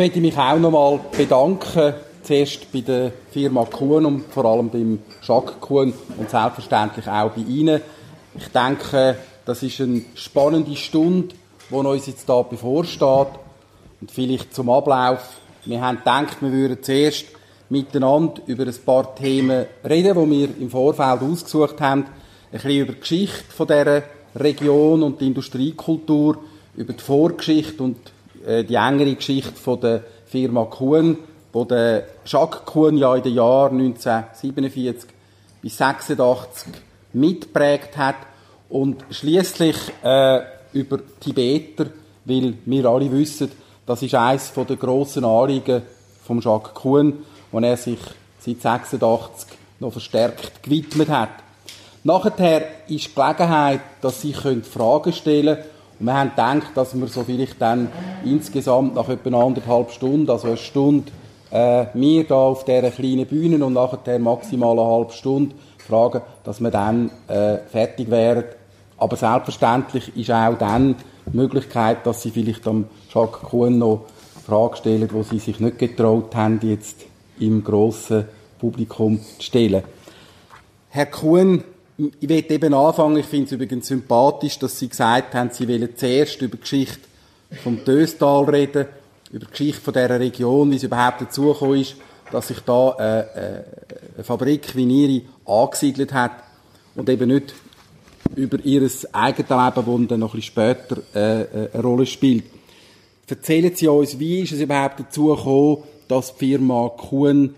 möchte mich auch nochmal bedanken, zuerst bei der Firma Kuhn und vor allem beim Jacques Kuhn und selbstverständlich auch bei Ihnen. Ich denke, das ist eine spannende Stunde, die uns jetzt da bevorsteht. Und vielleicht zum Ablauf. Wir haben gedacht, wir würden zuerst miteinander über ein paar Themen reden, die wir im Vorfeld ausgesucht haben. Ein bisschen über die Geschichte dieser Region und die Industriekultur, über die Vorgeschichte und äh, die engere Geschichte von der Firma Kuhn, wo der Jacques Kuhn ja in den Jahren 1947 bis 86 mitprägt hat und schließlich äh, über Tibeter, weil wir alle wissen, das ist eines der grossen Anliegen von Jacques Kuhn, wo er sich seit 86 noch verstärkt gewidmet hat. Nachher ist die Gelegenheit, dass Sie Fragen stellen können. Wir haben gedacht, dass wir so vielleicht dann insgesamt nach etwa anderthalb Stunden, also eine Stunde, äh, wir da auf dieser kleinen Bühne und nachher maximal eine halbe Stunde fragen, dass wir dann äh, fertig wären. Aber selbstverständlich ist auch dann die Möglichkeit, dass Sie vielleicht am Jacques Kuhn noch Fragen stellen, wo Sie sich nicht getraut haben, jetzt im grossen Publikum zu stellen. Herr Kuhn, ich will eben anfangen, ich finde es übrigens sympathisch, dass Sie gesagt haben, Sie wollen zuerst über die Geschichte vom Döstal reden, über die Geschichte von dieser Region, wie es überhaupt dazu ist, dass sich da äh, äh, eine Fabrik wie Ihre angesiedelt hat und eben nicht über ihr eigenes Leben, das dann noch ein bisschen später äh, äh, eine Rolle spielt. Erzählen Sie uns, wie ist es überhaupt dazu gekommen, dass die Firma Kuhn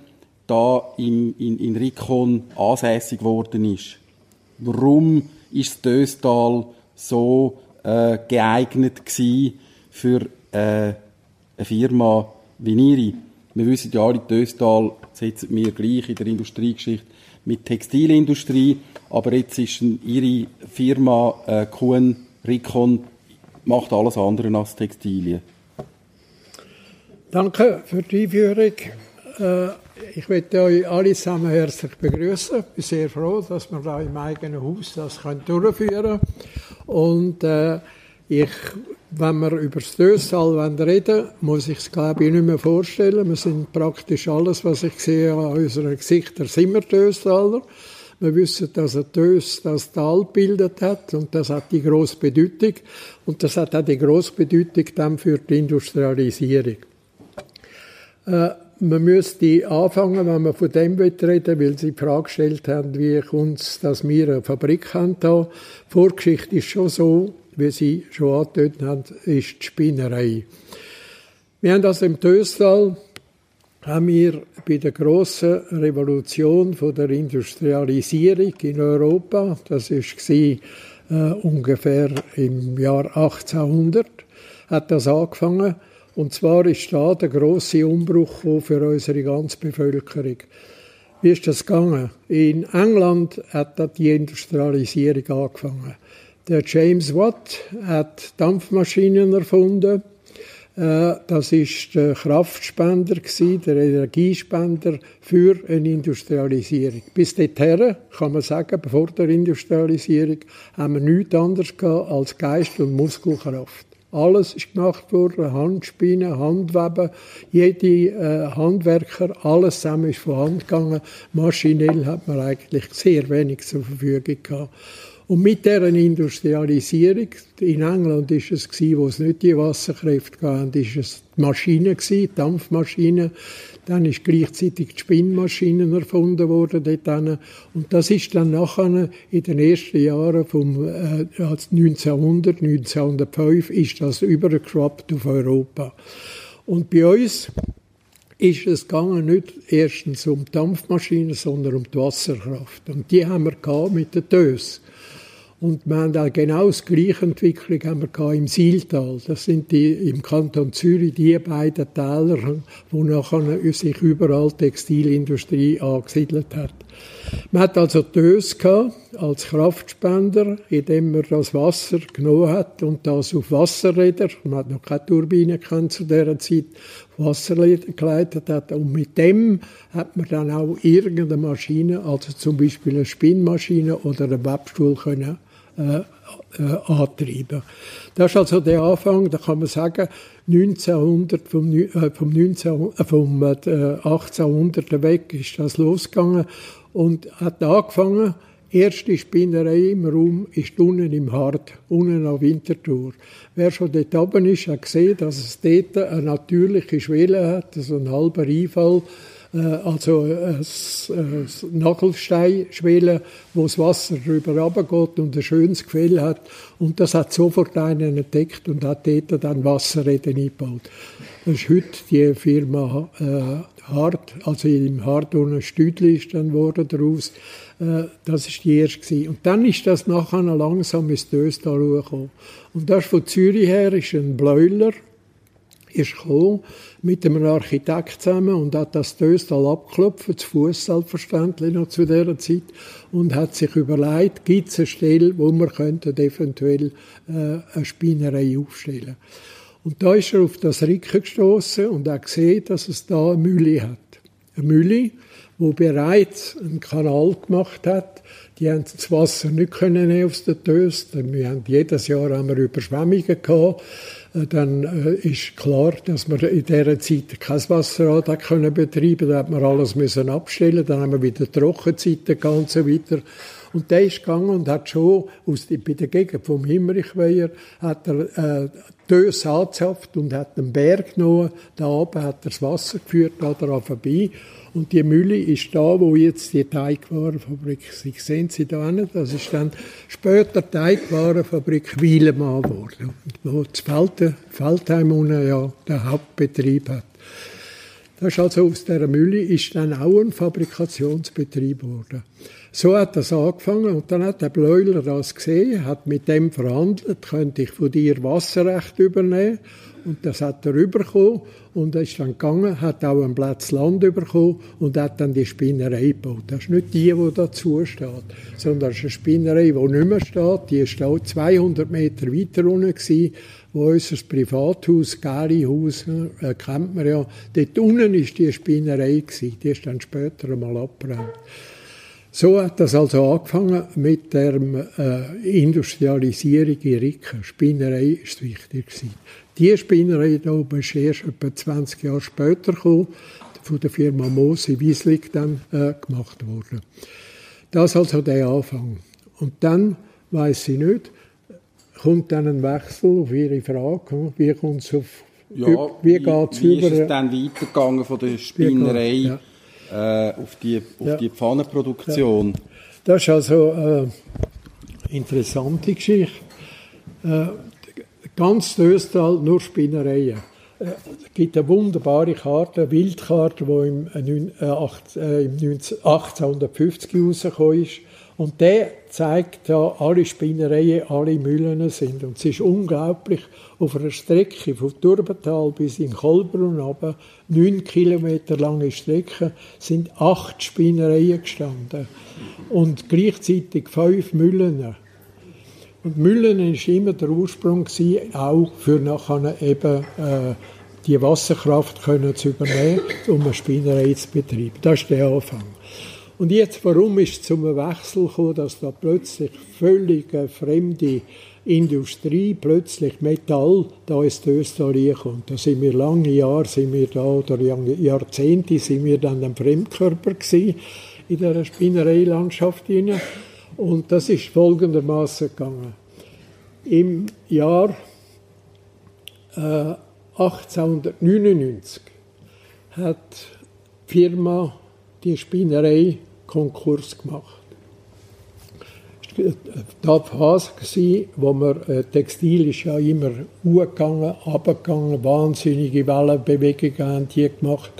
da in, in, in Rikon ansässig geworden ist? Warum ist das Döstal so äh, geeignet gewesen für äh, eine Firma wie Ihre? Wir wissen ja alle, Döstal setzen wir gleich in der Industriegeschichte mit Textilindustrie, aber jetzt ist Ihre Firma äh, Kuhn Rikon macht alles andere als Textilien. Danke für die Einführung. Äh, ich möchte euch alle zusammen herzlich begrüßen. Ich bin sehr froh, dass wir da im eigenen Haus das durchführen können. Und äh, ich, wenn wir über das Döstal reden muss ich es, glaube ich, nicht mehr vorstellen. Wir sind praktisch alles, was ich sehe an unseren Gesichtern, sind wir Döstaler. Wir wissen, dass ein Dös das Tal gebildet hat und das hat die grosse Bedeutung. Und das hat auch die grosse Bedeutung dann für die Industrialisierung. Äh, man müsste anfangen, wenn man von dem reden weil Sie die Frage gestellt haben, wie kommt es, dass wir eine Fabrik haben da. Die Vorgeschichte ist schon so, wie Sie schon angedeutet haben, ist die Spinnerei. Wir haben das im Töstal, haben wir bei der grossen Revolution von der Industrialisierung in Europa, das war äh, ungefähr im Jahr 1800, hat das angefangen, und zwar ist da der große Umbruch für unsere ganze Bevölkerung. Wie ist das gegangen? In England hat die Industrialisierung angefangen. Der James Watt hat Dampfmaschinen erfunden. Äh, das ist der Kraftspender, der Energiespender für eine Industrialisierung. Bis dahin, kann man sagen, vor der Industrialisierung, haben wir nichts anderes gehabt als Geist und Muskelkraft. Alles ist gemacht worden, Handspinnen, Handweben, jede äh, Handwerker, alles zusammen ist von Hand gegangen. Maschinell hat man eigentlich sehr wenig zur Verfügung gehabt. Und mit dieser Industrialisierung, in England ist es gewesen, wo es nicht die Wasserkräfte gab, ist es die Maschine gewesen, die Dampfmaschine. Dann ist gleichzeitig die Spinnmaschine erfunden worden Und das ist dann nachher in den ersten Jahren vom äh, 1900, 1905 ist das übergeschwappt auf Europa. Und bei uns ist es gegangen nicht erstens um die Dampfmaschine, sondern um die Wasserkraft. Und die haben wir mit den Tös. Und wir haben auch genau die gleiche Entwicklung haben wir im Siltal. Das sind die, im Kanton Zürich die beiden Täler, wo nachher sich überall die Textilindustrie angesiedelt hat. Man hat also Dös als Kraftspender, indem man das Wasser genommen hat und das auf Wasserräder, man hat noch keine Turbine zu dieser Zeit, Wasserräder geleitet hat. Und mit dem hat man dann auch irgendeine Maschine, also zum Beispiel eine Spinnmaschine oder einen Webstuhl können äh, äh, antreiben. Das ist also der Anfang, da kann man sagen, 1900, vom, äh, vom, 19, äh, vom äh, 1800 weg ist das losgegangen und hat angefangen, erste Spinnerei im Raum ist unten im Hart, unten an Winterthur. Wer schon dort oben ist, hat gesehen, dass es dort eine natürliche Schwelle hat, so ein halber Einfall, äh, also eine Nagelsteinschwelle, wo das Wasser drüber runtergeht und ein schönes Gefäll hat. Und das hat sofort einen entdeckt und hat dort dann Wasserräder eingebaut. Das ist heute die Firma äh, Hart, also im Hart ohne Stüdli ist dann geworden daraus. Äh, das ist die erste gewesen. Und dann ist das nachher langsam ins Döstal gekommen. Und das von Zürich her ist ein Bläuler, ist gekommen, mit einem Architekt zusammen und hat das Döstal abgeklopft, zu Fuß selbstverständlich noch zu dieser Zeit, und hat sich überlegt, gibt es eine Stelle, wo könnten eventuell äh, eine Spinnerei aufstellen Und da ist er auf das Ricke gestoßen und hat gesehen, dass es da eine Mühle hat. Eine Mühle, wo bereits einen Kanal gemacht hat. Die haben das Wasser nicht können aus der Töst. Wir haben jedes Jahr haben wir Überschwemmungen gehabt. Äh, dann äh, ist klar, dass wir in dieser Zeit kein Wasserrad können betreiben. Da hat man alles müssen abstellen. Dann haben wir wieder Trockenzeiten und so weiter. Und der ist gegangen und hat schon aus die, bei der Gegend vom Himmerichweiher hat er äh, Dös angezapft und hat den Berg genommen. Da oben hat er das Wasser geführt, da vorbei. Und die Mühle ist da, wo jetzt die Teigwarenfabrik ist. Sehen Sie da nicht? Das ist dann später Teigwarenfabrik Wielemann geworden, wo das Felten, Feldheim ja der Hauptbetrieb hat. Das ist also aus dieser Mühle ist dann auch ein Fabrikationsbetrieb geworden. So hat das angefangen und dann hat der Bleuler das gesehen, hat mit dem verhandelt, könnte ich von dir Wasserrecht übernehmen und das hat er bekommen und er ist dann gegangen, hat auch einen Platz Land bekommen und hat dann die Spinnerei gebaut. Das ist nicht die, die dazu steht, sondern das ist eine Spinnerei, die nicht mehr steht. Die steht 200 Meter weiter unten gewesen, wo unser Privathaus, Gärihaus, äh, kennt man ja, dort unten ist die Spinnerei gewesen. Die ist dann später einmal abgebrannt. So hat das also angefangen mit der äh, Industrialisierung in Ricken. Spinnerei ist wichtig gewesen. Die Spinnerei da oben ist erst etwa 20 Jahre später gekommen, von der Firma Moos in Wieslig dann äh, gemacht worden. Das also der Anfang. Und dann weiß ich nicht, kommt dann ein Wechsel auf Ihre Frage, wie kommt es auf, ja, wie, wie geht's wie über? ist es dann weitergegangen von der Spinnerei ja. äh, auf die, auf ja. die Pfannenproduktion? Das ist also eine äh, interessante Geschichte. Äh, Ganz Österreich nur Spinnereien. Äh, es gibt eine wunderbare Karte, eine Wildkarte, die im, äh, äh im 1850 rausgekommen ist. Und der zeigt da alle Spinnereien, alle Mühlen sind. Und es ist unglaublich, auf einer Strecke von Turbental bis in Kolbrunn runter, neun Kilometer lange Strecke, sind acht Spinnereien gestanden. Und gleichzeitig fünf Mühlen. Und Müllen war immer der Ursprung, gewesen, auch für nachher eben äh, die Wasserkraft können zu übernehmen, um eine Spinnerei zu betreiben. Das ist der Anfang. Und jetzt, warum ist es zum Wechsel gekommen, dass da plötzlich völlig eine fremde Industrie, plötzlich Metall, da ist Österreich kommt. Da sind wir lange Jahre, sind wir da, oder Jahrzehnte sind wir dann ein Fremdkörper gewesen in der Spinnereilandschaft. Und das ist folgendermaßen gegangen. Im Jahr äh, 1899 hat die Firma die Spinnerei Konkurs gemacht. Da war Phase, wo man äh, Textil ist ja immer hochgegangen, abgegangen, wahnsinnige Wellenbewegungen haben die gemacht.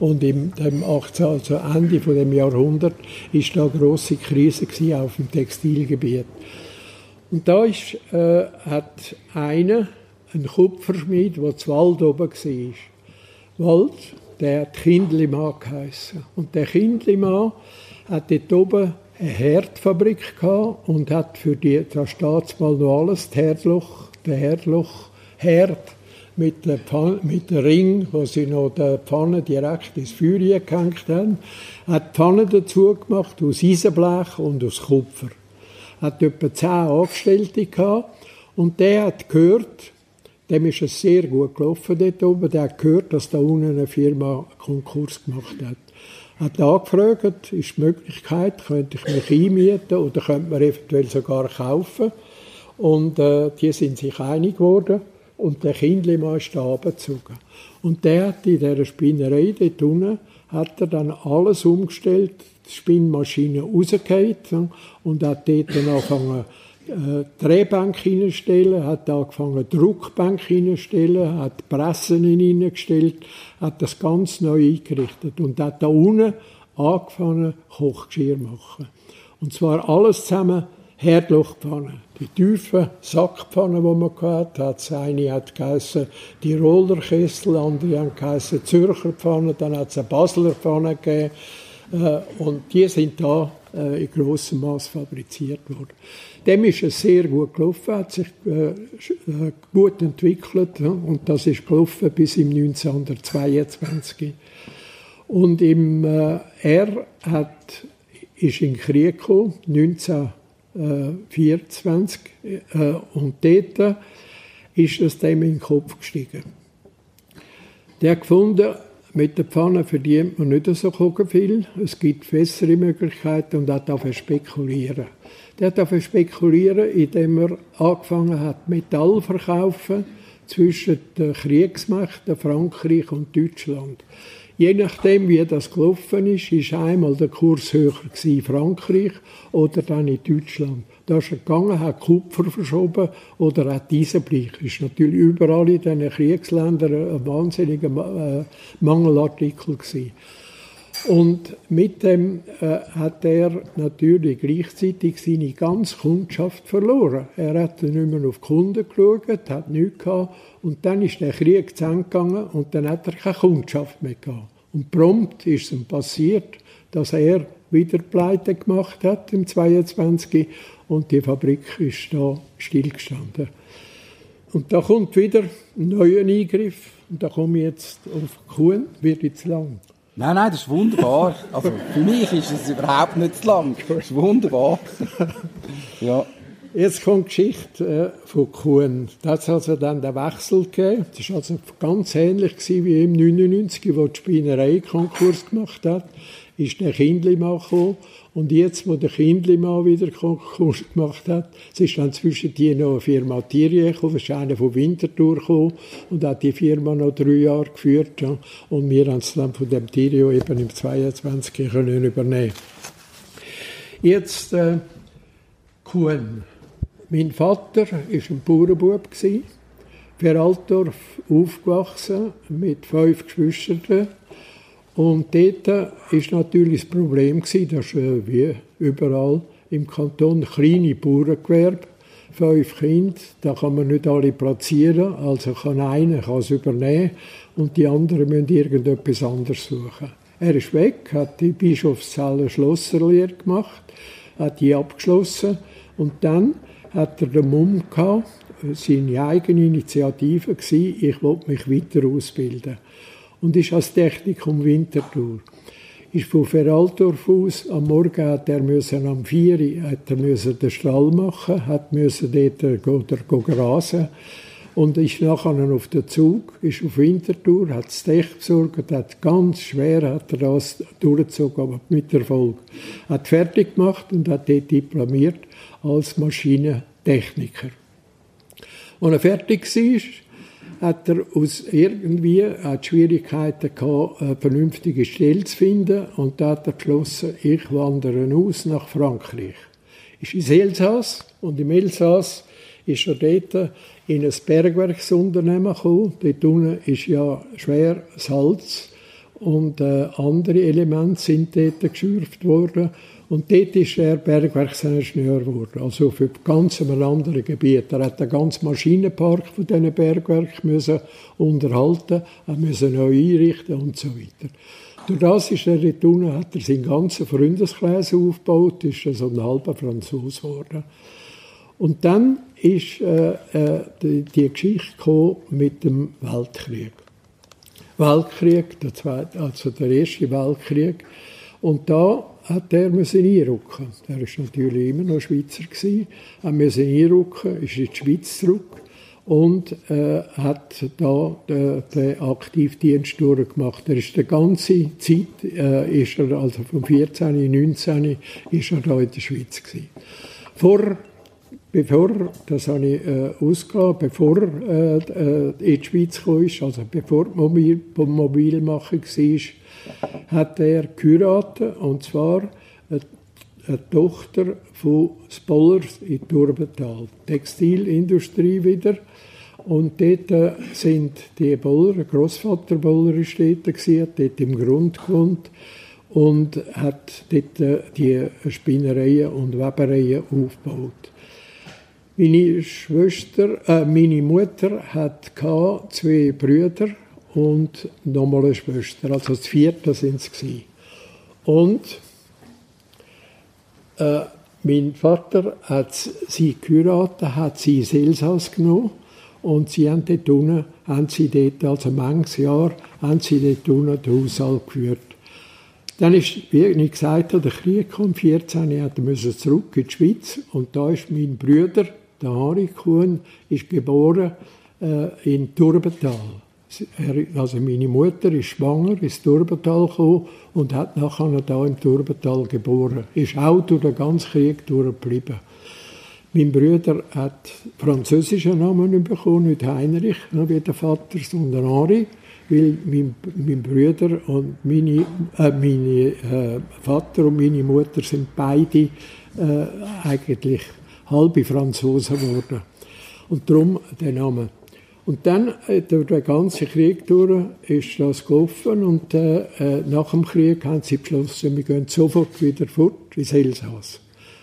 Und im dem 18, also Ende von dem Jahrhundert ist da eine grosse Krise auf dem Textilgebiet. Und da ist, äh, hat einer, ein Kupferschmied, der zu Wald oben war. Wald, der hat Kindlimann geheissen. Und der Kindlimann hat dort oben eine Herdfabrik gehabt und hat für die, da steht mal noch alles, das Herdloch, der Herdloch, Herd mit dem mit der Ring, wo sie noch die Pfanne direkt ins Feuer gehängt haben, hat die Pfanne dazu gemacht aus Eisenblech und aus Kupfer. Hat etwa zehn Angestellte gehabt und der hat gehört, Dem ist es sehr gut gelaufen dort oben. Der hat gehört, dass da unten eine Firma Konkurs gemacht hat. Hat angefragt, ist die Möglichkeit, könnte ich mich einmieten oder könnte man eventuell sogar kaufen. Und äh, die sind sich einig geworden und der Kindlemann ist da abgezogen. Und der hat in dieser Spinnerei dort unten, hat er dann alles umgestellt, die Spinnmaschine rausgehauen und hat dort dann angefangen, äh, Drehbank hineinstellen, hat angefangen Druckbank hineinstellen, hat Pressen hineingestellt, hat das ganz neu eingerichtet und hat da unten angefangen Kochgeschirr machen. Und zwar alles zusammen Herdlochpfanne. Die tiefen Sackpfannen, die man hatte, hat eine hat geheissen Tiroler andere haben geheissen Zürcher dann hat es eine Basler Pfanne gegeben. Äh, und die sind da äh, in grossem Maß fabriziert worden. Dem ist es sehr gut gelaufen, hat sich äh, gut entwickelt und das ist gelaufen bis im 1922. Und im, er hat, ist in Krieg gekommen, 19 24 äh, und dort ist es dem in den Kopf gestiegen. Der gefunden, mit der Pfanne verdient man nicht so viel. Es gibt bessere Möglichkeiten und hat dafür spekulieren. Der dafür spekulieren, indem er angefangen hat, Metall zu verkaufen zwischen den Kriegsmächten Frankreich und Deutschland. Je nachdem, wie das gelaufen ist, ist einmal der Kurs höher in Frankreich oder dann in Deutschland. Da ist er gegangen, hat Kupfer verschoben oder hat Eisenblech. Das ist natürlich überall in diesen Kriegsländern ein wahnsinniger äh, Mangelartikel gewesen. Und mit dem äh, hat er natürlich gleichzeitig seine ganze Kundschaft verloren. Er hat nicht mehr auf die Kunden geschaut, hat nichts gehabt. Und dann ist der Krieg zu Ende gegangen und dann hat er keine Kundschaft mehr gehabt. Und prompt ist es ihm passiert, dass er wieder Pleite gemacht hat im 22 und die Fabrik ist da stillgestanden. Und da kommt wieder ein neuer Eingriff und da komme ich jetzt auf Kuhn, wird jetzt lang. Nein, nein, das ist wunderbar. Also für mich ist es überhaupt nicht zu lang. Das ist wunderbar. ja. Jetzt kommt die Geschichte äh, von Kuhn. Da hat es also dann den Wechsel gegeben. Das war also ganz ähnlich wie im 99, wo die Spinnerei Konkurs gemacht hat. Ist der Kindlimann gekommen. Und jetzt, wo der Kindlimann wieder Konkurs gemacht hat, es ist dann zwischen die noch eine Firma Thierry gekommen, das ist einer von Winterthur gekommen und hat die Firma noch drei Jahre geführt. Ja. Und wir haben es dann von dem Thierry eben im 22 können übernehmen. Jetzt, äh, Kuhn. Mein Vater war ein Bauernbub, für Altdorf aufgewachsen, mit fünf Geschwistern. Und dort war natürlich das Problem, dass äh, wie überall im Kanton kleine Bauerngewerbe, fünf Kinder, da kann man nicht alle platzieren, also kann einer kann es übernehmen und die anderen müssen irgendetwas anderes suchen. Er ist weg, hat die Bischofszeller Schlosserlehre gemacht, hat die abgeschlossen und dann hat er den Mumm gehabt, seine eigene Initiative gewesen, ich wollte mich weiter ausbilden. Und ist als Technikum Winterthur. Ist von Veraltorf aus, am Morgen hat er müssen, am 4 Uhr, hat er müssen den Stall machen, hat müssen dort oder, oder grasen und ist nachher auf den Zug, ist auf Winterthur, hat das Tech besorgt, hat ganz schwer hat er das durchgezogen, aber mit Erfolg. Hat fertig gemacht und hat dort diplomiert als Maschinentechniker. Als er fertig war, hat er aus irgendwie hat Schwierigkeiten gehabt, eine vernünftige Stelle zu finden und da hat er beschlossen, ich wandere aus nach Frankreich. Ist ins Elsass und im Elsass ist er dort in ein Bergwerksunternehmen gekommen. Dort unten ist ja schwer Salz und äh, andere Elemente sind dort geschürft worden. Und dort ist er Bergwerksingenieur geworden, also für ganz ein anderes Gebiet. Er hat den ganzen Maschinenpark von diesen Bergwerken müssen unterhalten, er müssen neu einrichten und so weiter. Durch das ist er dort unten, hat er seinen ganzen Freundeskreis aufgebaut, ist so ein halber Franzose geworden. Und dann ist äh, äh, die, die, Geschichte mit dem Weltkrieg. Weltkrieg, der zweite, also der erste Weltkrieg. Und da hat er müssen einrücken. Er ist natürlich immer noch Schweizer gewesen. Er musste einrücken, ist in die Schweiz zurück und äh, hat da den, den Aktivdienst durchgemacht. Er ist die ganze Zeit, äh, ist er, also vom 14. 19. ist er da in der Schweiz gewesen. Vor bevor, das habe ich äh, ausgegeben, bevor äh, äh, in die Schweiz kam, also bevor die Mobil, Mobilmachung war, hat er geheiratet, und zwar eine, eine Tochter von Spollers in Turbental. Textilindustrie wieder. Und dort äh, sind die Boller, Großvater Boller ist dort, gewesen, dort im Grund gewohnt und hat dort äh, die Spinnereien und Webereien aufgebaut. Meine Schwester, äh, meine Mutter hat zwei Brüder und nochmal eine Schwester, also das vierte sind es Und äh, mein Vater hat sie geheiratet, hat sie ins Elsass genommen und sie haben dort unten, haben sie dort, also manches Jahr, haben sie dort unten den Haushalt geführt. Dann ist, wie ich gesagt habe, der Krieg kam, 14 hat er zurück in die Schweiz und da ist mein Bruder der Harry Kuhn ist geboren äh, in Turbental. Also meine Mutter ist schwanger, ist Turbental gekommen und hat nachher da im Turbental geboren. Ist auch durch den ganzen Krieg durchgeblieben. Mein Bruder hat französischen Namen bekommen, nicht Heinrich, wie der Vater, sondern Henri, weil mein, mein Bruder und meine, äh, meine äh, Vater und meine Mutter sind beide äh, eigentlich halbe Franzosen geworden. Und darum der Name. Und dann, äh, durch den ganzen Krieg durch, ist das gelaufen und äh, äh, nach dem Krieg haben sie beschlossen, wir gehen sofort wieder fort ins Elsass.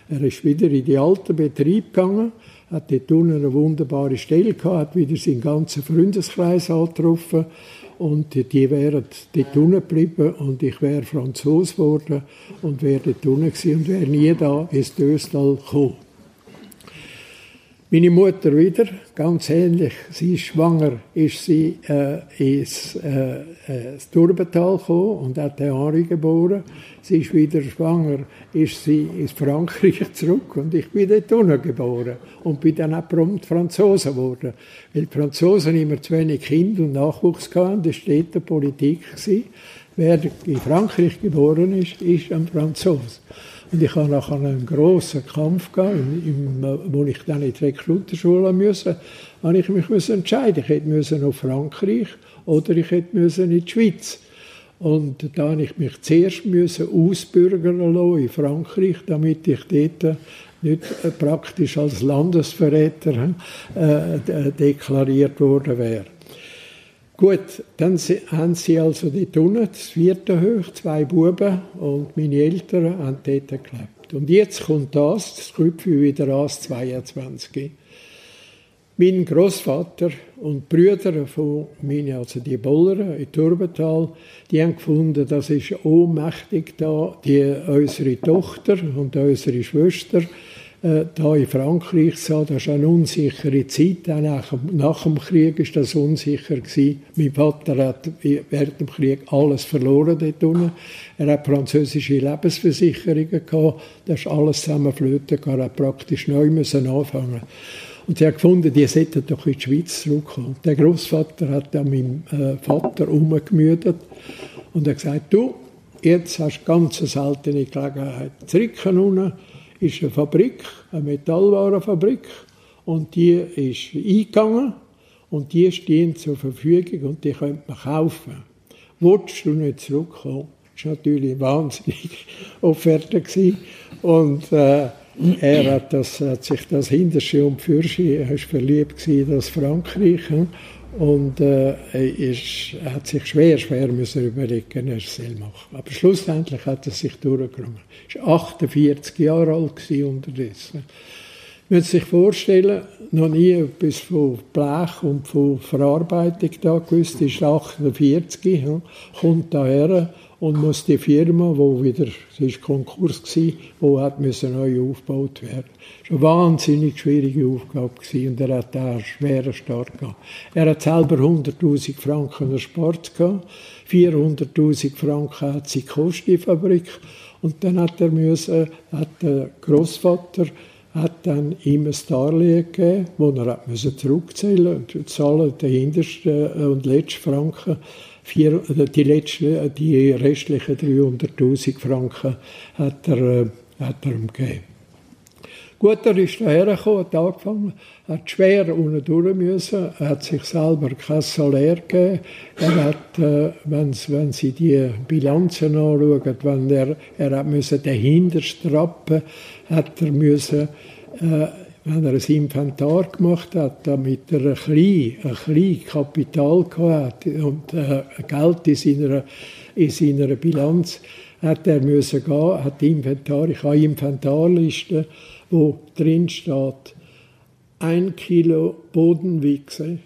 Er ist wieder in die alten Betrieb gegangen, hat dort unten eine wunderbare Stelle gehabt, hat wieder seinen ganzen Freundeskreis angetroffen und die wären dort unten geblieben und ich wäre Franzose geworden und wäre dort unten gewesen und wäre nie da ins Döstal gekommen. Meine Mutter wieder, ganz ähnlich. Sie ist schwanger, ist sie äh, ins, äh, äh Turbental gekommen und hat den Henri geboren. Sie ist wieder schwanger, ist sie ins Frankreich zurück und ich bin dort unten geboren und bin dann auch prompt Franzose geworden. Weil die Franzosen immer zu wenig Kinder und Nachwuchs hatten, das war die Politik. Wer in Frankreich geboren ist, ist ein Franzose. Und ich habe nachher einen grossen Kampf gehabt, im, wo ich dann in die Rekrutenschule musste, habe ich mich entscheiden. Ich hätte müssen auf Frankreich oder ich hätte müssen in die Schweiz. Und da habe ich mich zuerst müssen ausbürgern lassen in Frankreich, damit ich dort nicht äh, praktisch als Landesverräter äh, deklariert worden wäre. Gut, dann haben sie also dort unten, das vierte hoch, zwei Buben und meine Eltern haben dort gelebt. Und jetzt kommt das, das Krüpfi wieder an, 22. Mein Großvater und Brüder von mir, also die Boller in Turbental, die haben gefunden, das ist ohnmächtig da, die, unsere Tochter und unsere Schwester, äh, da in Frankreich so, das ist eine unsichere Zeit. Auch nach, dem Krieg ist das unsicher. Mein Vater hat während dem Krieg alles verloren dort unten. Er hat französische Lebensversicherungen gehabt. Das ist alles zusammen flöten Er hat praktisch neu müssen anfangen. Und sie hat gefunden, die sollten doch in die Schweiz zurückkommen. Der Großvater hat dann meinem äh, Vater umgemüdet und hat gesagt, du, jetzt hast du ganz seltene Gelegenheit. Zurückkommen unten ist eine Fabrik, eine Metallwarenfabrik und die ist eingegangen und die stehen zur Verfügung und die könnte man kaufen. Wolltest du nicht zurückkommen? Das war natürlich eine wahnsinnige Offerte. Und äh, er hat, das, hat sich das Hintersche und Fürsche, er war verliebt in das Frankreich. Hm? Und äh, ist, er hat sich schwer, schwer müssen überlegen, er soll machen. Aber schlussendlich hat er sich durchgerungen. Er war 48 Jahre alt unterdessen. Man muss sich vorstellen, noch nie etwas von Blech und von Verarbeitung da gewusst, ist 48, ja, kommt daher und muss die Firma, wo wieder, es war Konkurs gewesen, wo hat müssen neu aufgebaut werden. Es war eine wahnsinnig schwierige Aufgabe gewesen und er hat da einen schweren Start gehabt. Er hat selber 100.000 Franken erspart gehabt, 400.000 Franken hat sie gekostet, die Fabrik, und dann hat er müssen, hat der Großvater hat dann ihm ein Darlehen gegeben, das er hat müssen zurückzahlen. Und zahlen den hintersten und letzten Franken, vier, die, letzten, die restlichen 300'000 Franken hat er, hat er ihm gegeben. Gut, er ist dahergekommen, hat angefangen, hat schwer unten durch müssen, hat sich selber kein Salär gegeben. Er hat, äh, wenn, wenn Sie die Bilanzen anschauen, wenn er, er hat müssen den Hinterstrappen, hat er müssen, äh, wenn er ein Inventar gemacht hat, damit er ein kleines, ein kleines Kapital hatte und äh, Geld in seiner, in seiner Bilanz, hat er müssen gehen, hat Inventar, ich habe Inventarlisten, wo drin steht, ein Kilo Bodenwichse,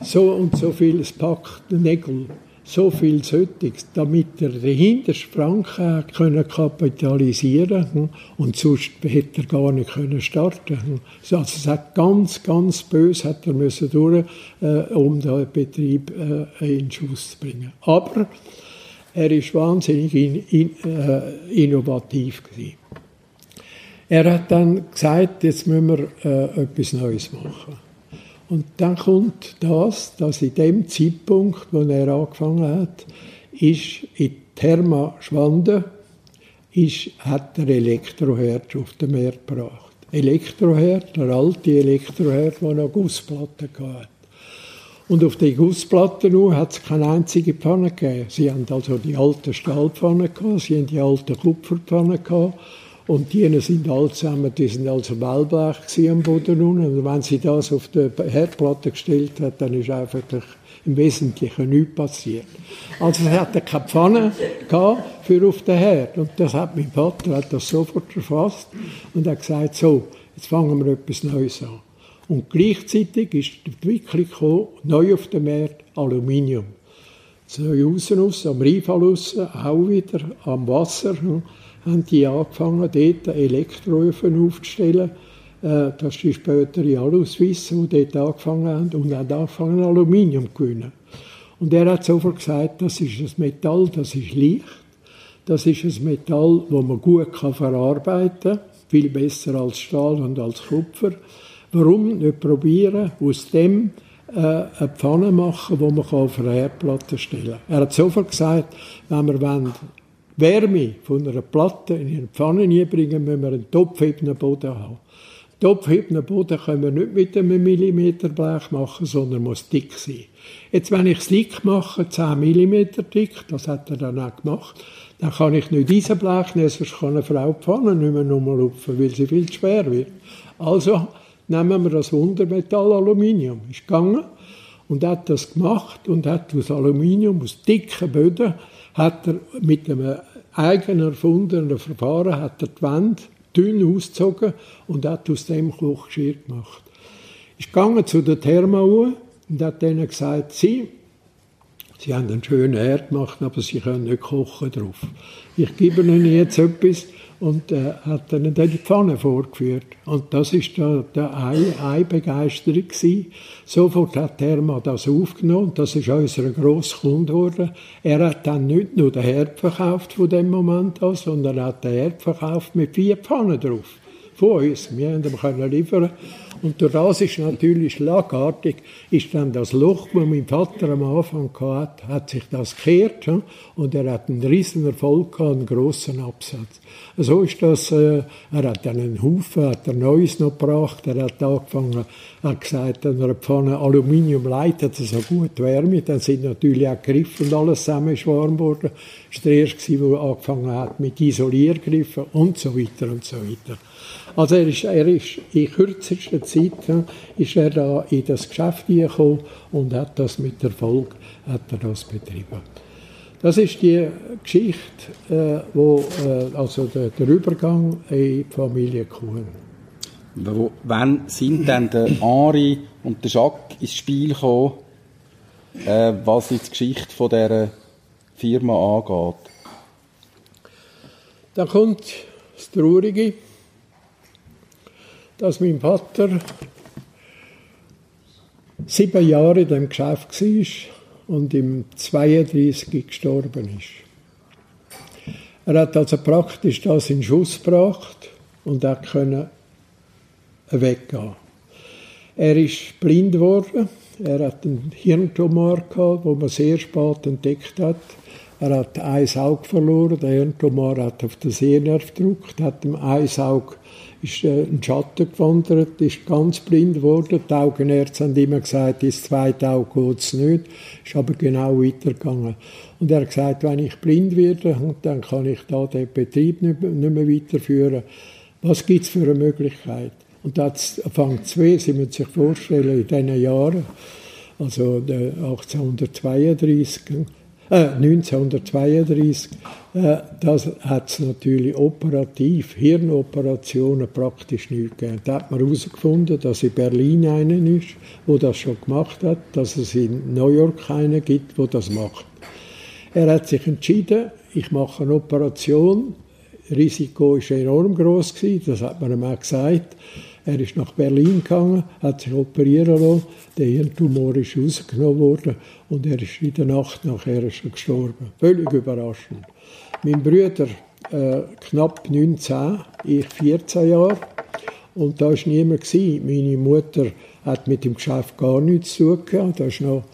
so und so viel packt Nägel, so viel Söttiges, damit er den hintersten Franken können kapitalisieren hm, und sonst hätte er gar nicht können starten. Hm. Also es hat ganz, ganz böse hat er müssen durch, äh, um den Betrieb äh, in Schuss zu bringen. Aber er ist wahnsinnig in, in, äh, innovativ gewesen. Er hat dann gesagt, jetzt müssen wir äh, etwas Neues machen. Und dann kommt das, dass in dem Zeitpunkt, wo er angefangen hat, ist in Therma Schwanden, ist, hat der Elektroherd auf den Markt gebracht. Elektroherd, der alte Elektroherd, der noch Gussplatten hatte. Und auf den Gussplatten hat es keine einzige Pfanne gegeben. Sie haben also die alten Stahlpfannen gehabt, sie haben die alten Kupferpfannen gehabt und die sind alle zusammen, die sind also Wellblech am Boden unten. Und wenn sie das auf die Herdplatte gestellt hat, dann ist einfach im Wesentlichen nichts passiert. Also es hatte keine Pfanne für auf den Herd. Und das hat mein Vater hat das sofort erfasst und hat gesagt, so, jetzt fangen wir etwas Neues an. Und gleichzeitig ist die Entwicklung gekommen, neu auf dem Markt, Aluminium. So außen am Rheinfall auch wieder, am Wasser haben die angefangen, dort Elektroöfen aufzustellen. Äh, das ist die spätere Aluswiss, die dort angefangen haben und haben angefangen, Aluminium zu gewinnen. Und er hat sofort gesagt, das ist ein Metall, das ist leicht. Das ist ein Metall, das man gut verarbeiten kann, viel besser als Stahl und als Kupfer. Warum nicht probieren, aus dem eine Pfanne machen, die man auf eine stellen kann. Er hat sofort gesagt, wenn wir Wärme von einer Platte in eine Pfanne bringen, müssen wir einen topfebenen Boden haben. Topfebenen Boden können wir nicht mit einem Millimeter Blech machen, sondern muss dick sein. Jetzt, wenn ich es dick mache, 10 Millimeter dick, das hat er dann auch gemacht, dann kann ich nicht diesen Blech nehmen, sonst kann eine Frau die Pfanne nicht mehr lupfen, weil sie viel zu schwer wird. Also nehmen wir das Wundermetall Aluminium. Ist gegangen und hat das gemacht und hat aus Aluminium, aus dicken Böden, hat er mit einem eigen erfundenen Verfahren hat er die Wände dünn ausgezogen und hat aus dem Kochgeschirr gemacht. Ich gegangen zu der Therma und hat denen gesagt, sie, sie haben einen schönen Herd gemacht, aber sie können nicht kochen drauf. Ich gebe ihnen jetzt etwas, und äh, hat dann die Pfanne vorgeführt. Und das ist da, da eine, eine Begeisterung gewesen. Sofort hat Therma das aufgenommen das ist unser grosser Kunde geworden. Er hat dann nicht nur den Herd verkauft von dem Moment an, sondern er hat den Herd verkauft mit vier Pfannen drauf. Von uns. Wir haben ihm liefern und durch das ist natürlich schlagartig, ist dann das Loch, das mein Vater am Anfang hatte, hat sich das gekehrt und er hat einen riesen Erfolg gehabt, einen grossen Absatz. So ist das, äh, er hat dann einen Haufen, hat er Neues noch gebracht, er hat angefangen, er hat gesagt, an einer Pfanne Aluminium leitet so gut Wärme, dann sind natürlich auch Griffe und alles zusammen warm geworden. Das war der erste, der angefangen hat mit Isoliergriffen und so weiter und so weiter. Also er ist, er ist in kürzester Zeit ist er da in das Geschäft gekommen und hat das mit Erfolg hat er das betrieben. Das ist die Geschichte, äh, wo, äh, also der, der, Übergang in die Familie Kuhn. Wann sind dann der Henri und der Jacques ins Spiel gekommen, äh, was jetzt die Geschichte von dieser Firma angeht? Da kommt das Traurige dass mein Vater sieben Jahre in dem Geschäft war und im 32 gestorben ist. Er hat also praktisch das in Schuss gebracht und er können weggehen. Er ist blind geworden. Er hat einen Hirntumor gehabt, wo man sehr spät entdeckt hat. Er hat ein Auge verloren. Der Hirntumor hat auf den Sehnerv gedrückt, hat dem ein Auge ist äh, ein Schatten gewandert, ist ganz blind geworden. Die Augenärzte haben immer gesagt, das zweite Auge geht es nicht. Ist aber genau weitergegangen. Und er hat gesagt, wenn ich blind werde, dann kann ich da den Betrieb nicht mehr weiterführen. Was gibt es für eine Möglichkeit? Und da fängt zwei, Sie müssen sich vorstellen, in diesen Jahren, also 1832, äh, 1932, äh, das hat es natürlich operativ, Hirnoperationen praktisch nicht gegeben. Da hat man herausgefunden, dass in Berlin einen ist, wo das schon gemacht hat, dass es in New York einen gibt, wo das macht. Er hat sich entschieden, ich mache eine Operation. Risiko ist enorm groß gewesen, das hat man ihm auch gesagt. Er ist nach Berlin gegangen, hat sich operieren lassen, der Hirntumor ist rausgenommen worden und er ist in der Nacht nachher schon gestorben. Völlig überraschend. Mein Bruder äh, knapp 19, ich 14 Jahre und da war niemand. Gewesen. Meine Mutter hat mit dem Geschäft gar nichts zu tun. Das war noch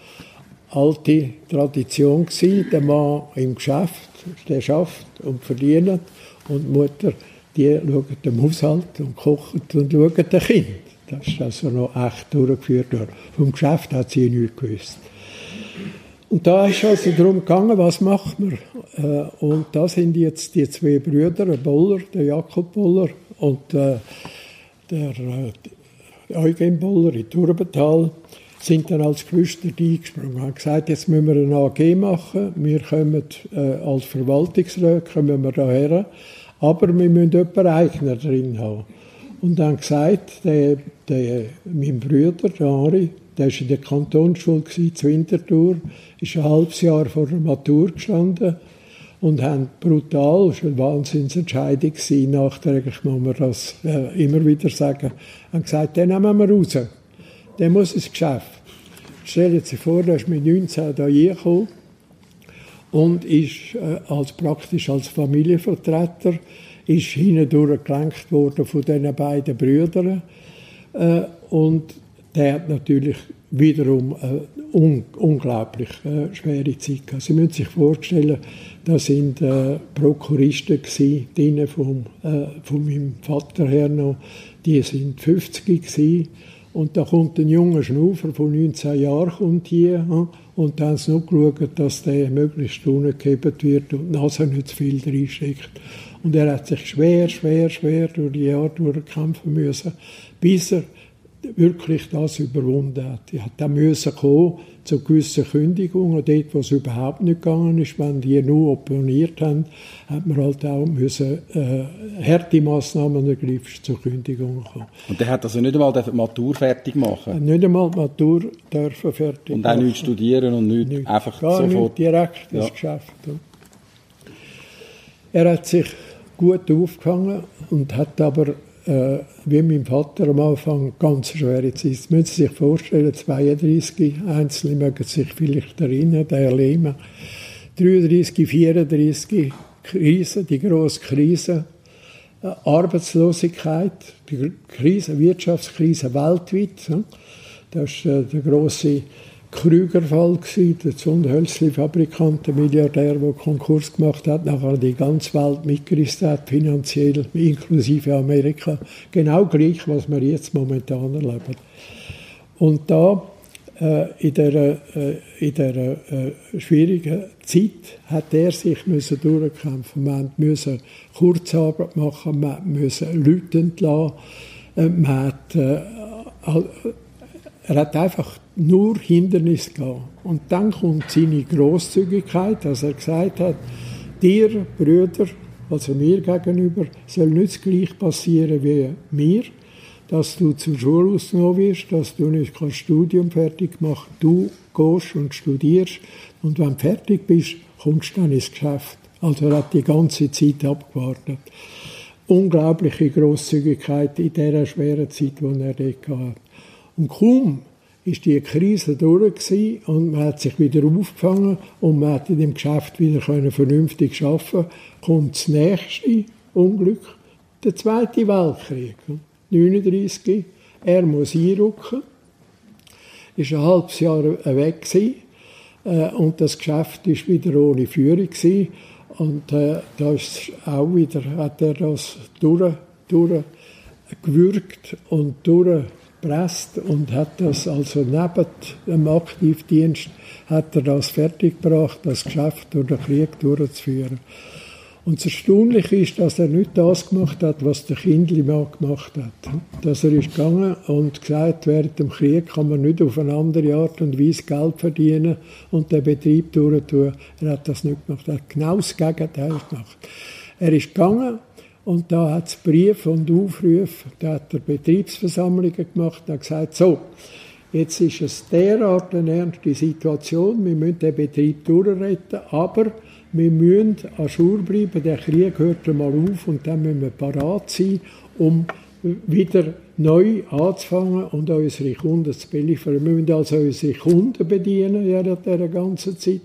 alte Tradition gewesen. Der Mann im Geschäft, der schafft und verdient und die Mutter die schauen dem Haushalt und kochen und schauen dem Kind. Das ist also noch echt durchgeführt worden. Vom Geschäft hat sie nichts gewusst. Und da ist also darum gegangen, was macht man? Äh, und da sind jetzt die zwei Brüder, der Boller, der Jakob Boller und äh, der äh, Eugen Boller in Turbental, sind dann als Geschwister eingesprungen. Haben gesagt, jetzt müssen wir eine AG machen. Wir kommen als Verwaltungsrat kommen wir daher aber wir müssen jemanden Eigner drin haben. Und dann gesagt, der, der, mein Bruder, der Henri, der war in der Kantonsschule zu Winterthur, ist ein halbes Jahr vor der Matur gestanden und haben brutal, das war eine Wahnsinnsentscheidung nachträglich muss man das äh, immer wieder sagen, haben gesagt, den nehmen wir raus, der muss ins Geschäft. Stellen Sie sich vor, der ist mit 19 da gekommen und ist äh, als praktisch als Familienvertreter ist hindurch gelenkt worden von diesen beiden Brüdern äh, und der hat natürlich wiederum eine un unglaublich äh, schwere Zeit gehabt. Sie müssen sich vorstellen, da sind äh, Prokuristen gewesen, vom, äh, von meinem Vater her noch, die sind 50 gewesen. und da kommt ein junger Schnufer von 19 Jahren kommt hier und dann haben sie noch geschaut, dass der möglichst ungehebt wird und die Nase nicht zu viel reinsteckt. Und er hat sich schwer, schwer, schwer durch die Jahre durchkämpfen müssen, bis er wirklich das überwunden hat. Er hat dann müssen kommen zu gewissen Kündigungen, dort, wo es überhaupt nicht gegangen ist, wenn die nur opponiert haben, hat man halt auch müssen, äh, harte Massnahmen ergreifen zur Kündigung kommen. Und der hat also nicht einmal die Matur fertig machen? Nicht einmal die Matur dürfen fertig Und auch nicht studieren und nicht, nicht einfach gar sofort? Nicht direkt ja. Geschäft. Er hat sich gut aufgehangen und hat aber äh, wie mein Vater am Anfang ganz schwere Zeit. Das müssen Sie sich vorstellen, 32, Einzelne mögen sich vielleicht erinnern, der Lehmann, 33, 34, Krise, die grosse Krise, äh, Arbeitslosigkeit, die Krise, Wirtschaftskrise weltweit. Das war äh, der große Krügerfall gewesen, der Zundhölzli-Fabrikant, der Milliardär, der Konkurs gemacht hat, nachher die ganze Welt mitgerissen hat, finanziell, inklusive Amerika. Genau gleich, was wir jetzt momentan erleben. Und da, äh, in dieser, äh, in dieser äh, schwierigen Zeit, hat er sich müssen durchkämpfen. Man musste Kurzarbeit machen, man musste Leute entlassen, äh, man hat, äh, er hat einfach nur Hindernis gehabt. Und dann kommt seine Großzügigkeit, dass er gesagt hat, dir, Brüder, also mir gegenüber, soll nicht gleich passieren wie mir, dass du zur Schule ausgenommen wirst, dass du nicht kein Studium fertig machst. Du gehst und studierst und wenn du fertig bist, kommst du dann ins Geschäft. Also er hat die ganze Zeit abgewartet. Unglaubliche Großzügigkeit in dieser schweren Zeit, die er dort hatte. Und kaum ist die Krise durch und man hat sich wieder aufgefangen und man hat in dem Geschäft wieder können vernünftig arbeiten kommt das nächste Unglück, der Zweite Weltkrieg. 39. Er muss einrücken. Ist ein halbes Jahr weg gewesen. Äh, und das Geschäft ist wieder ohne Führung gewesen. Und äh, da ist auch wieder, hat er das durch, durchgewürgt und durchgepresst und hat das also neben dem Aktivdienst hat er das fertiggebracht, das Geschäft durch den Krieg durchzuführen. Und das Erstaunliche ist, dass er nicht das gemacht hat, was der Kindlimann gemacht hat. Dass er ist gegangen und gesagt, während dem Krieg kann man nicht auf eine andere Art und Weise Geld verdienen und den Betrieb durchtun. Er hat das nicht gemacht. Er hat genau das Gegenteil gemacht. Er ist gegangen und da hat es Briefe und Aufrufe, da hat er Betriebsversammlungen gemacht und gesagt, so, jetzt ist es derart eine ernste Situation, wir müssen den Betrieb durchretten, aber wir müssen an Schur bleiben, der Krieg hört einmal auf und dann müssen wir parat sein, um wieder neu anzufangen und unsere Kunden zu beliefern. Wir müssen also unsere Kunden bedienen während dieser ganzen Zeit.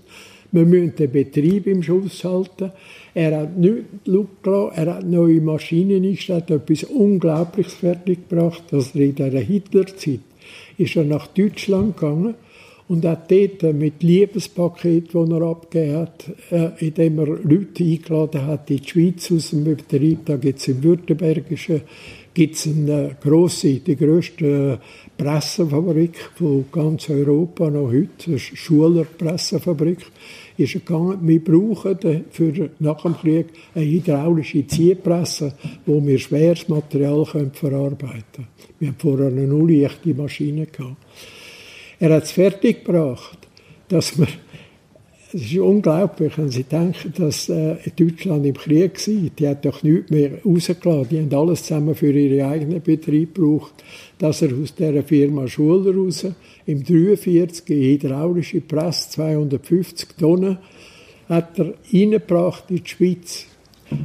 Wir müssen den Betrieb im Schuss halten. Er hat nicht gelassen, er hat neue Maschinen eingestellt, etwas Unglaubliches fertiggebracht. Also in dieser Hitlerzeit ist er nach Deutschland gegangen und auch dort mit Liebespaket, das er abgegeben hat, äh, indem er Leute eingeladen hat in die Schweiz aus dem Betrieb. Da gibt es im Württembergischen gibt's eine grosse, die grösste Pressefabrik von ganz Europa noch heute, eine Schuler Pressefabrik, ist gegangen, wir brauchen für nach dem Krieg eine hydraulische Ziehpresse, wo wir schweres Material verarbeiten können. Wir haben vorher eine unleichte Maschine. Er hat es fertiggebracht, dass man es ist unglaublich, wenn Sie denken, dass äh, Deutschland im Krieg war. Die hat doch nichts mehr rausgelassen. Die haben alles zusammen für ihren eigenen Betrieb gebraucht. Dass er aus dieser Firma Schuler raus im 43 hydraulische Presse, 250 Tonnen, hat er in die Schweiz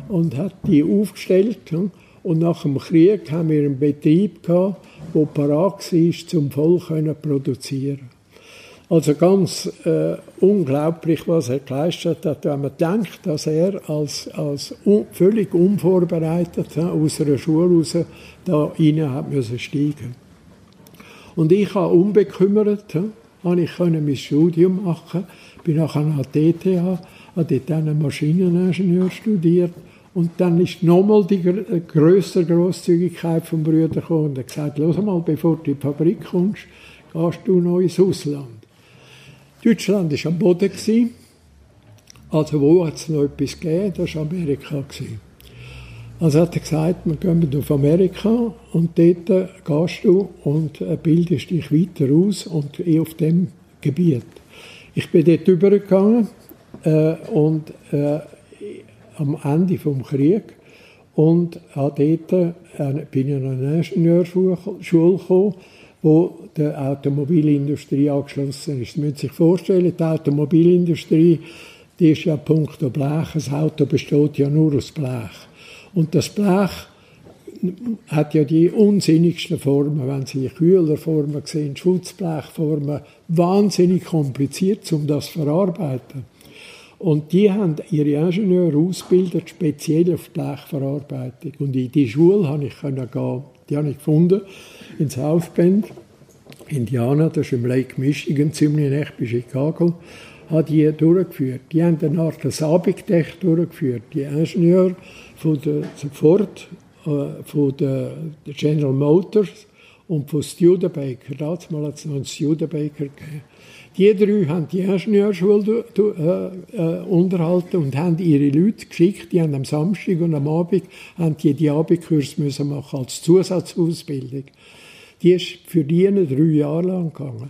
und hat die aufgestellt. Und nach dem Krieg haben wir einen Betrieb gehabt, der parat war, zum voll produzieren. Also ganz äh, unglaublich, was er geleistet hat, wenn man denkt, dass er als, als un, völlig unvorbereitet aus einer Schule raus da rein hat müssen steigen. Und ich habe unbekümmert, habe ich mein Studium machen, bin nachher an der TTH, habe dort einen Maschineningenieur studiert und dann ist nochmal die größere Großzügigkeit vom Brüder gekommen und er gesagt, los mal, bevor du in die Fabrik kommst, gehst du noch ins Ausland. Deutschland war am Boden. Also wo hat es noch etwas gegeben? Das war Amerika. Also hat er gesagt, wir gehen auf Amerika und dort gehst du und äh, bildest dich weiter aus und eh auf dem Gebiet. Ich bin dort übergegangen äh, und äh, am Ende des Krieges und dort, äh, bin ich an eine Ingenieurschule gekommen wo der Automobilindustrie angeschlossen ist. Sie müssen sich vorstellen, die Automobilindustrie, die ist ja punkto Blech. Das Auto besteht ja nur aus Blech. Und das Blech hat ja die unsinnigsten Formen, wenn Sie Kühlerformen sehen, Schutzblechformen, wahnsinnig kompliziert, um das zu verarbeiten. Und die haben ihre Ingenieure ausgebildet, speziell auf Blechverarbeitung. Und in die Schule habe ich gehen. Die habe ich gefunden in South Bend, Indiana, das ist im Lake Michigan, ziemlich nahe bei Chicago, hat die durchgeführt. Die haben eine Art Sabigtech durchgeführt. Die Ingenieure von der Ford, äh, von der General Motors und von Studebaker. Damals hat es noch einen Studebaker gegeben. Die drei haben die Ingenieurschule äh, äh, unterhalten und haben ihre Leute geschickt. Die haben am Samstag und am Abend haben die, die Abendkurs müssen machen als Zusatzausbildung. Die ist für die drei Jahre lang gegangen.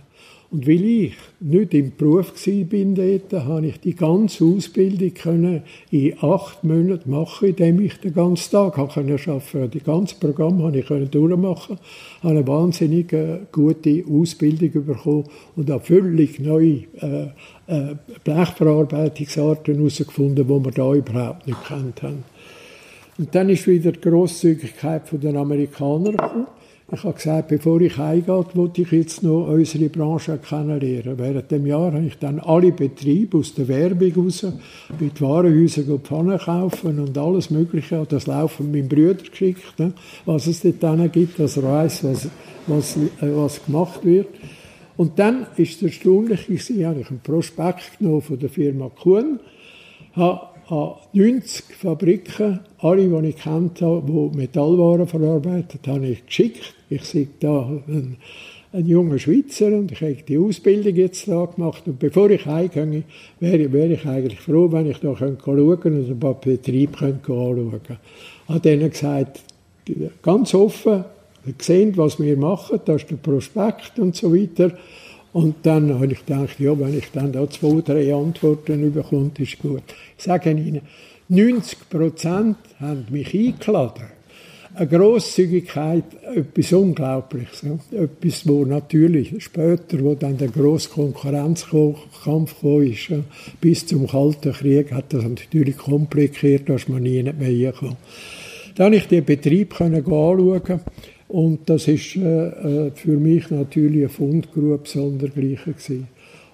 Und weil ich nicht im Beruf bin dort, habe ich die ganze Ausbildung können in acht Monaten machen, indem ich den ganzen Tag arbeiten konnte. Das ganze Programm habe ich durchmachen, habe eine wahnsinnig äh, gute Ausbildung bekommen und habe völlig neue äh, äh, Blechverarbeitungsarten herausgefunden, die wir da überhaupt nicht kennt haben. Und dann ist wieder die Grosszügigkeit der Amerikaner gekommen. Ich habe gesagt, bevor ich heimgehe, wollte ich jetzt noch unsere Branche kennenlernen. Während dem Jahr habe ich dann alle Betriebe aus der Werbung raus, mit Warenhäusern Pfannen kaufen und alles Mögliche. Das Laufen meinem Brüder geschickt, ne? was es dort dann gibt, dass er weiss, was, was, äh, was gemacht wird. Und dann ist es erstaunlich, ich habe einen Prospekt genommen von der Firma Kuhn, habe an 90 Fabriken, alle, die ich kennt habe, die Metallwaren verarbeitet, habe ich geschickt. Ich sehe da ein, ein junger Schweizer und ich habe die Ausbildung jetzt da gemacht. Und bevor ich heimgehe, wäre, wäre ich eigentlich froh, wenn ich da schauen könnte und ein paar Betriebe anschauen könnte. Ich habe denen gesagt, ganz offen, seht, was wir machen, das ist der Prospekt und so weiter. Und dann habe ich gedacht, ja, wenn ich dann da zwei, drei Antworten bekomme, ist gut. Ich sage Ihnen, 90 Prozent haben mich eingeladen. Eine Grosszügigkeit, etwas Unglaubliches. Ja. Etwas, wo natürlich später, wo dann der grosse Konkurrenzkampf kam, ist, ja, bis zum Kalten Krieg, hat das natürlich kompliziert, dass man nie mehr hinkommt. Dann konnte ich den Betrieb anschauen und das ist äh, äh, für mich natürlich eine Fundgrube sondergleichen gewesen.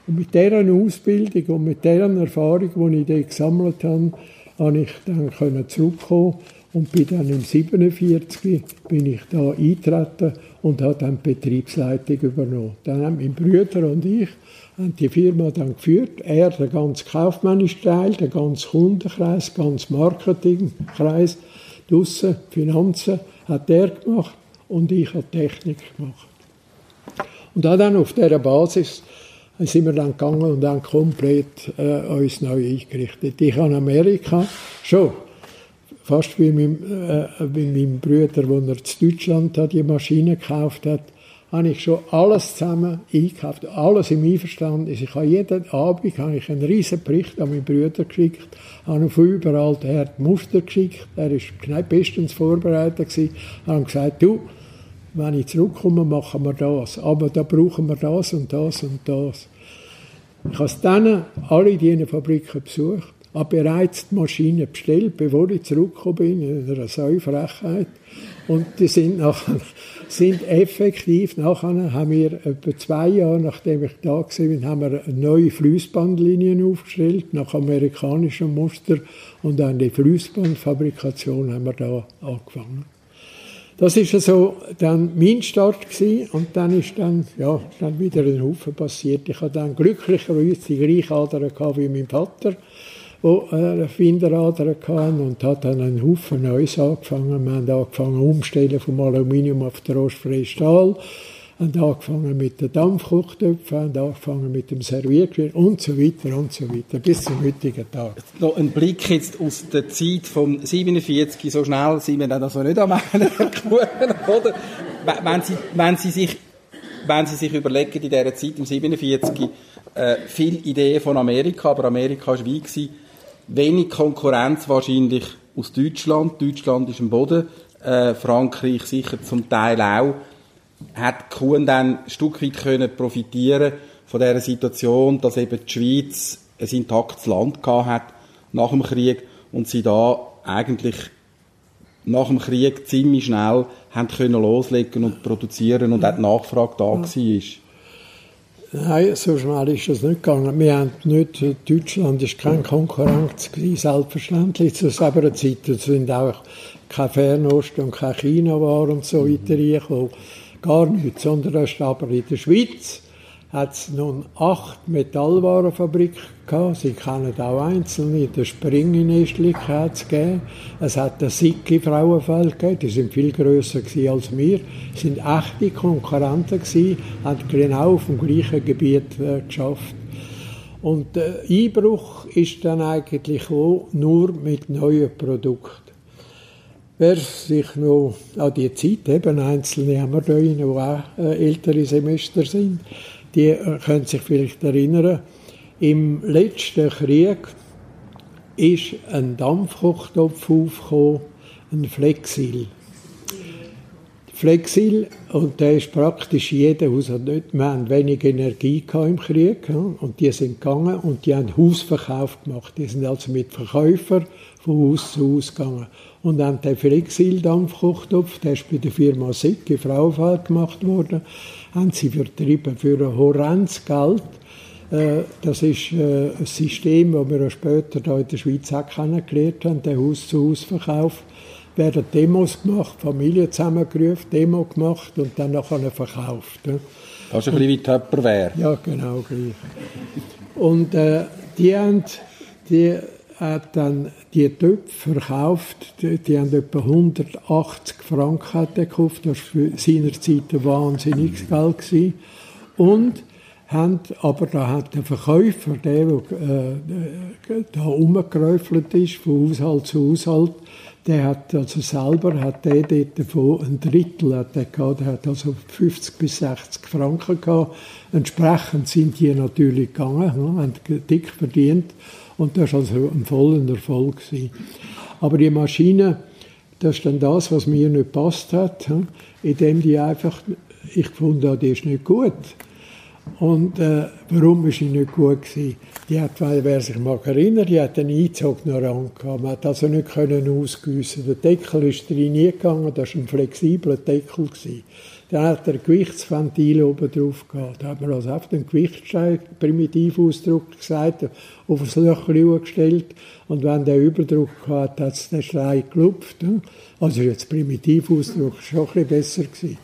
Und mit dieser Ausbildung und mit dieser Erfahrung, die ich dort gesammelt habe, konnte ich dann können zurückkommen und bin dann im 47 bin ich da eingetreten und habe dann die Betriebsleitung übernommen. Dann haben mein Bruder und ich haben die Firma dann geführt. Er den ganzen kaufmännischen Teil, den ganzen Kundenkreis, den ganzen Marketingkreis, draussen Finanzen hat er gemacht und ich habe Technik gemacht. Und dann auf dieser Basis sind wir dann gegangen und dann komplett äh, uns neu eingerichtet. Ich habe Amerika schon fast wie mein, äh, wie mein Bruder, der zu Deutschland hat, die Maschine gekauft hat, habe ich schon alles zusammen eingekauft, alles im Einverstand. Ich habe jeden Abend habe ich einen riesen Bericht an meinen Bruder geschickt, habe von überall her die Muster geschickt, er war bestens vorbereitet gewesen, habe gesagt, du, wenn ich zurückkomme, machen wir das. Aber da brauchen wir das und das und das. Ich habe dann alle diese Fabriken besucht, habe bereits die Maschine bestellt, bevor ich zurückgekommen bin, in einer Säufrechheit. Und die sind, nachher, sind effektiv, nachher haben wir etwa zwei Jahre, nachdem ich da war, haben wir neue Fließbandlinien aufgestellt, nach amerikanischem Muster, und dann die Fließbandfabrikation haben wir da angefangen. Das ist so dann mein Start gewesen. und dann ist dann, ja, dann wieder ein Haufen passiert. Ich hatte dann glücklicherweise die gleiche Ader wie mein Vater, wo eine Finderader hatte und hat dann einen Haufen Neues angefangen. Wir haben angefangen umstellen vom Aluminium auf den rostfreien Stahl haben angefangen mit den Dampfkochtöpfen, haben angefangen mit dem Serviergeschirr und so weiter und so weiter, bis zum heutigen Tag. Noch ein Blick jetzt aus der Zeit vom 47, so schnell sind wir dann also nicht am Ende oder? Wenn Sie, wenn Sie sich wenn Sie sich überlegen, in dieser Zeit, im 47, äh, viele Ideen von Amerika, aber Amerika war wie gewesen, wenig Konkurrenz wahrscheinlich aus Deutschland. Deutschland ist am Boden, äh, Frankreich sicher zum Teil auch hat Kuhn dann ein Stück weit können profitieren von der Situation, dass eben die Schweiz ein intaktes Land gehabt hat nach dem Krieg und sie da eigentlich nach dem Krieg ziemlich schnell haben können loslegen und produzieren und auch die Nachfrage da ja. war. Nein, so schnell ist es nicht gegangen. Wir haben nicht, Deutschland ist kein Konkurrenz gewesen, selbstverständlich zu selber Zeit. Es sind auch kein Fernost und kein China war und so weiter reingekommen gar nichts, sondern erst aber in der Schweiz hat es nun acht Metallwarenfabriken gehabt. Sie kennen auch einzelne. Der Spring in Estlich hat es gegeben. Es hat den Sicki Frauenfeld gegeben. Die sind viel grösser als wir. Sind echte Konkurrenten gewesen, haben genau auf dem gleichen Gebiet äh, geschafft. Und der Einbruch ist dann eigentlich auch nur mit neuen Produkten. Wer sich noch an die Zeit, eben einzelne haben wir da, die auch äh, ältere Semester sind, die äh, können sich vielleicht erinnern, im letzten Krieg ist ein Dampfkochtopf aufgekommen, ein Flexil. Flexil, und der ist praktisch jeder Haushalt nicht. Wir haben wenig Energie im Krieg, und die sind gegangen und die haben Hausverkauf gemacht. Die sind also mit Verkäufern von Haus zu Haus gegangen. Und dann der Flexil-Dampfkochtopf, der ist bei der Firma Sick in Fraufeld gemacht worden, haben sie vertrieben für ein horrendes Geld. Äh, das ist äh, ein System, das wir auch später hier in der Schweiz auch kennengelernt haben, der Haus-zu-Haus-Verkauf werden Demos gemacht, Familien zusammengerufen, Demo gemacht und dann nachher verkauft. Das ist ein bisschen wie Tupperware. Ja, genau, gleich. Und äh, die haben, die hat dann die Töpfe verkauft, die, die haben etwa 180 Franken gekauft, das war für seiner Zeit ein wahnsinniges Geld. Gewesen. Und haben, aber da hat der Verkäufer, der, der äh, da rumgeräufelt ist, von Haushalt zu Haushalt, der hat also selber hat der dort davon ein Drittel hat der gehabt, der hat also 50 bis 60 Franken gehabt. Entsprechend sind die natürlich gegangen, haben dick verdient und das war also ein voller Erfolg gewesen. Aber die Maschine, das ist dann das, was mir nicht passt hat, indem die einfach, ich fand, die ist nicht gut. Und äh, warum war sie nicht gut gewesen? Die hat, weil, wer sich mag erinnern, die hat einen einzogenen Rang gehabt. Man hat also nicht ausgüssen. Der Deckel ist drin nie gegangen, das war ein flexibler Deckel gewesen. Dann hat er Gewichtsventil oben drauf gehabt. Da hat man also auf den Gewichtsstein, Primitivausdruck gesagt, auf das Löchchen gestellt. Und wenn der Überdruck hat, hat es den Stein gelupft. Also jetzt Primitivausdruck, schon ein bisschen besser gewesen.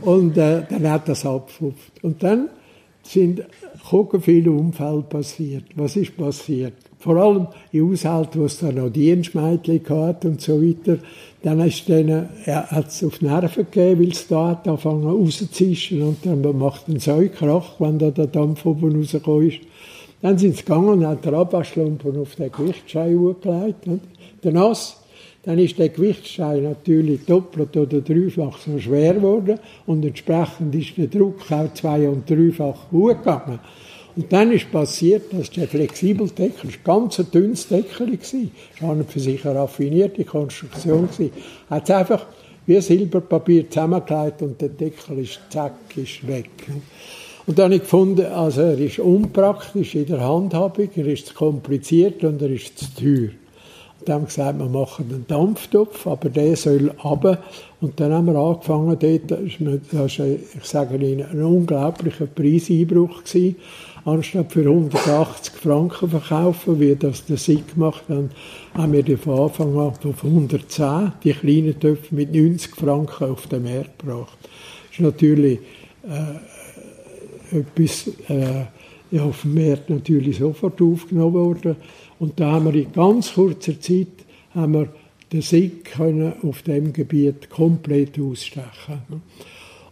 Und äh, dann hat das abgepfupft. Und dann sind viele Unfälle passiert. Was ist passiert? Vor allem in Haushalten, wo es dann noch Dienstmädchen hat und so weiter. Dann ist denen, er hat es auf Nerven gegeben, weil es da hat angefangen rauszuzischen und dann macht ein so Krach, wenn da der Dampf oben rausgekommen ist. Dann sind sie gegangen und haben den Abwaschlumpen auf den Gewichtsschein gelegt. Der Nass dann ist der Gewichtsstein natürlich doppelt oder dreifach so schwer geworden und entsprechend ist der Druck auch zwei- und dreifach hochgegangen. Und dann ist passiert, dass der Flexibeldeckel, das ganz ein dünnes Deckel war, das war für sich eine raffinierte Konstruktion, hat es einfach wie Silberpapier zusammengelegt und der Deckel ist zack, ist weg. Und dann habe ich gefunden, also er ist unpraktisch in der Handhabung, er ist zu kompliziert und er ist zu teuer. Dann haben wir gesagt, wir machen einen Dampftopf, aber der soll runter. Und dann haben wir angefangen, dort, das war, ich sage Ihnen, ein unglaublicher Preiseinbruch gewesen. Anstatt für 180 Franken verkaufen, wie das der SIG gemacht haben, haben wir von Anfang an auf 110 die kleinen Töpfe mit 90 Franken auf den Markt gebracht. Das ist natürlich äh, etwas äh, ja, auf dem Markt natürlich sofort aufgenommen worden. Und da haben wir in ganz kurzer Zeit haben wir den können auf dem Gebiet komplett ausstechen.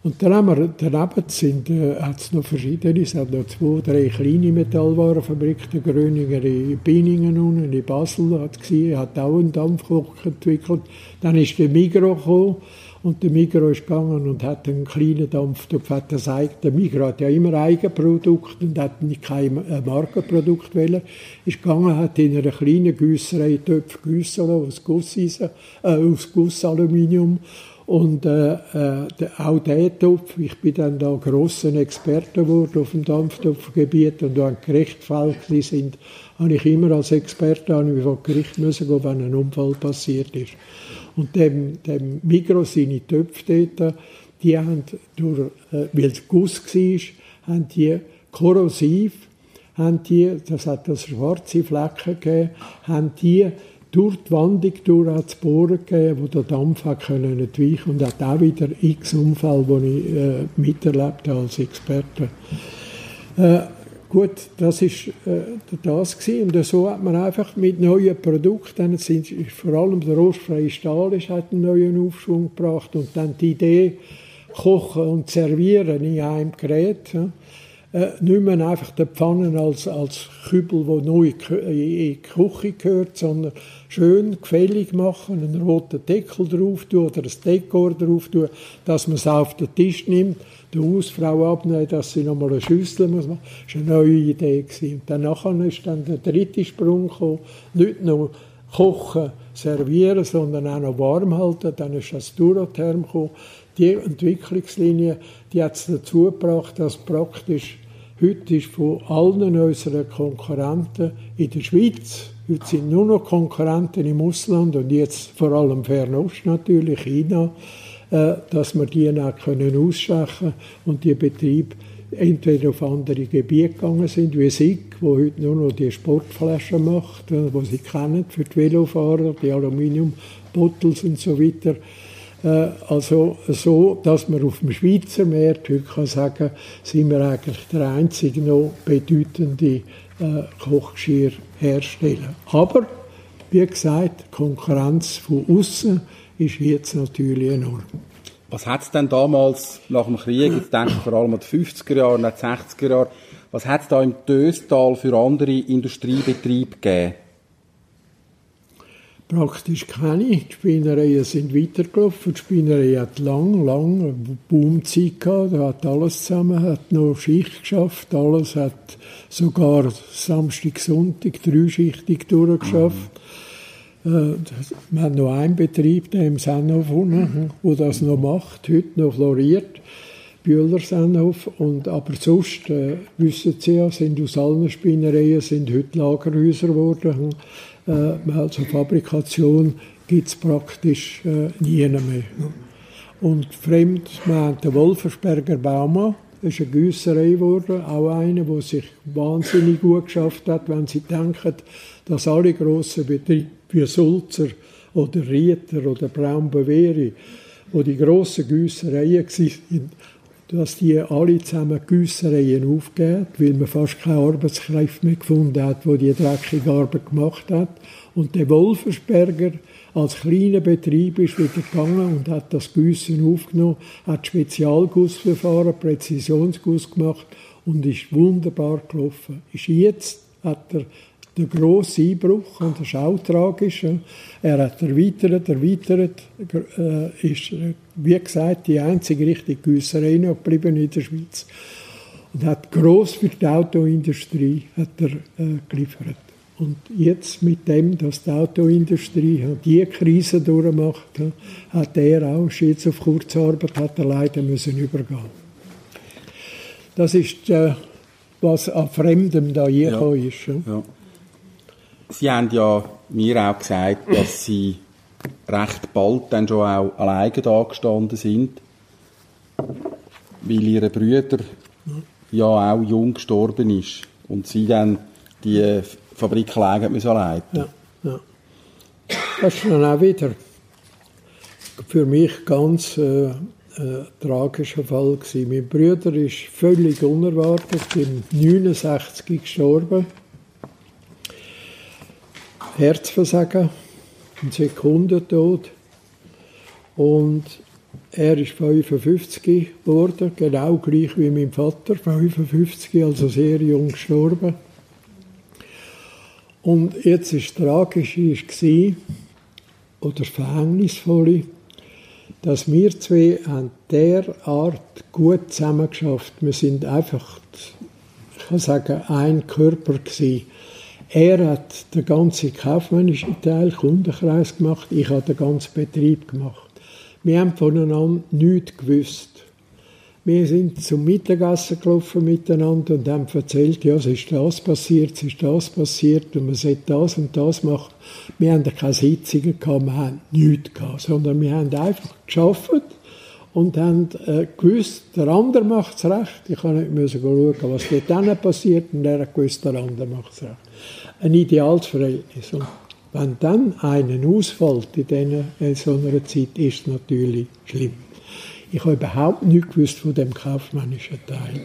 Und dann haben wir, daneben sind, äh, hat es noch verschiedene, es hat noch zwei, drei kleine Metallwarenfabriken, Gröninger in Biningen unten, in Basel hat, gewesen, hat auch einen Dampfkocher entwickelt. Dann ist der Migro gekommen, und der Migro ist gegangen und hat einen kleinen Dampftopf, hat gesagt, der Migro hat ja immer Eigenprodukte und hat nicht kein äh, Markenprodukt wählen. Ist gegangen, hat in einer kleinen Güsserei Töpfe gießen aus Gusseisen, äh, aus Gussaluminium. Und äh, äh, auch der Topf, ich bin dann da grosser Experte geworden auf dem Dampftopfgebiet und da ein Gerichtsfall sind, habe ich immer als Experte an vor Gericht müssen gehen, wenn ein Unfall passiert ist. Und dem, dem Migros, seine Töpfe dort, die haben, durch, äh, weil es Guss war, haben die korrosiv, haben die, das hat das schwarze Flecken gegeben, haben die durch die Wandung durch hat Bohren gegeben, wo der Dampf hat können entweichen und hat auch wieder x Unfälle, die ich äh, miterlebt habe als Experte. Äh, Gut, das ist äh, das gewesen. Und so hat man einfach mit neuen Produkten, sind, vor allem der rostfreie Stahl ist, hat einen neuen Aufschwung gebracht und dann die Idee, kochen und servieren in einem Gerät. Ja. Äh, nicht mehr einfach die Pfannen als, als Kübel, die neu in die Küche gehört, sondern schön gefällig machen, einen roten Deckel drauf tun oder ein Dekor drauf tun, dass man es auf den Tisch nimmt der Hausfrau abnehmen, dass sie nochmal eine Schüssel muss Das war eine neue Idee. Und danach ist dann der dritte Sprung gekommen. Nicht nur kochen, servieren, sondern auch noch warm halten. Dann ist das Durotherm gekommen. Die Entwicklungslinie, die hat es dazu gebracht, dass praktisch heute ist von allen unseren Konkurrenten in der Schweiz, heute sind nur noch Konkurrenten im Ausland und jetzt vor allem Fernost natürlich, China, äh, dass wir die auch können ausstechen und die Betriebe entweder auf andere Gebiete gegangen sind, wie SIG, wo heute nur noch die Sportflaschen macht, äh, wo sie kennen für die Velofahrer, die Aluminiumbottles und so weiter. Äh, also so, dass man auf dem Schweizer Markt heute kann sagen, sind wir eigentlich der einzige noch bedeutende äh, Kochgeschirrhersteller. Aber wie gesagt, Konkurrenz von außen ist jetzt natürlich enorm. Was hat es denn damals nach dem Krieg, jetzt denke ich vor allem an die 50er Jahre, nicht die 60er Jahre, was hat es da im Döstal für andere Industriebetriebe gegeben? Praktisch keine. Die Spinnereien sind weitergelaufen. Die Spinnerei hat lang, lang eine Boomzeit gehabt. Da hat alles zusammen, hat noch Schicht geschafft. Alles hat sogar Samstag, Sonntag dreischichtig durchgeschafft. Mhm. Äh, wir haben noch einen Betrieb, der im Sennhof unten, wo das noch macht, heute noch floriert. Bühler Sennhof. Und, aber sonst, äh, wissen Sie ja, sind aus allen Spinnereien sind heute Lagerhäuser geworden. Also Fabrikation gibt es praktisch äh, nie mehr. Und fremd, haben den Wolfersberger Baumann, das ist eine Güsserei geworden, auch eine, die sich wahnsinnig gut geschafft hat, wenn Sie denken, dass alle grossen Betriebe wie Sulzer oder Rieter oder Braun-Beveri, wo die grossen Güssereien waren, dass die alle zusammen Güssereien aufgeben, weil man fast keine Arbeitskräfte mehr gefunden hat, die die dreckige Arbeit gemacht hat. Und der Wolfersberger als kleiner Betrieb ist wieder gegangen und hat das Güssen aufgenommen, hat Spezialgussverfahren, Präzisionsguss gemacht und ist wunderbar gelaufen. Ist jetzt hat er der grosse Einbruch, und das ist auch tragisch. Er hat erweitert, erweitert, äh, ist, wie gesagt, die einzige richtige Güsserei noch geblieben in der Schweiz. Und hat gross für die Autoindustrie hat er, äh, geliefert. Und jetzt mit dem, dass die Autoindustrie die Krise durchmacht, hat er auch, jetzt auf Kurzarbeit, hat er leider müssen übergehen. Das ist, äh, was an Fremdem da hier ja. ist. Ja. Sie haben ja mir auch gesagt, dass Sie recht bald dann schon auch alleine da gestanden sind, weil Ihre Brüder ja auch jung gestorben ist und Sie dann die Fabrik alleine müssen leiten ja, ja. Das ist dann auch wieder für mich ganz äh, äh, tragischer Fall gewesen. Mein Bruder ist völlig unerwartet im 69 gestorben Herzversagen, ein Sekundentod. Und er ist 55 geworden, genau gleich wie mein Vater, 55, also sehr jung gestorben. Und jetzt ist das Tragische war, oder das Verhängnisvolle, dass wir zwei an derart gut zusammengeschafft Wir sind einfach, ich kann sagen, ein Körper gewesen. Er hat den ganzen kaufmännischen Teil, Kundenkreis gemacht, ich habe den ganzen Betrieb gemacht. Wir haben voneinander nichts gewusst. Wir sind zum Mittagessen gelaufen miteinander und haben erzählt, ja, es ist das passiert, es ist das passiert und man sollte das und das machen. Wir haben keine Sitzungen gehabt, wir haben nichts gehabt, sondern wir haben einfach geschafft und haben äh, gewusst, der andere macht es recht. Ich kann nicht schauen, was dort passiert und er hat gewusst, der andere macht es recht. Ein ideales Verhältnis. Und wenn dann einen ausfällt in, diesen, in so einer Zeit, ist es natürlich schlimm. Ich habe überhaupt nichts gewusst von dem kaufmännischen Teil.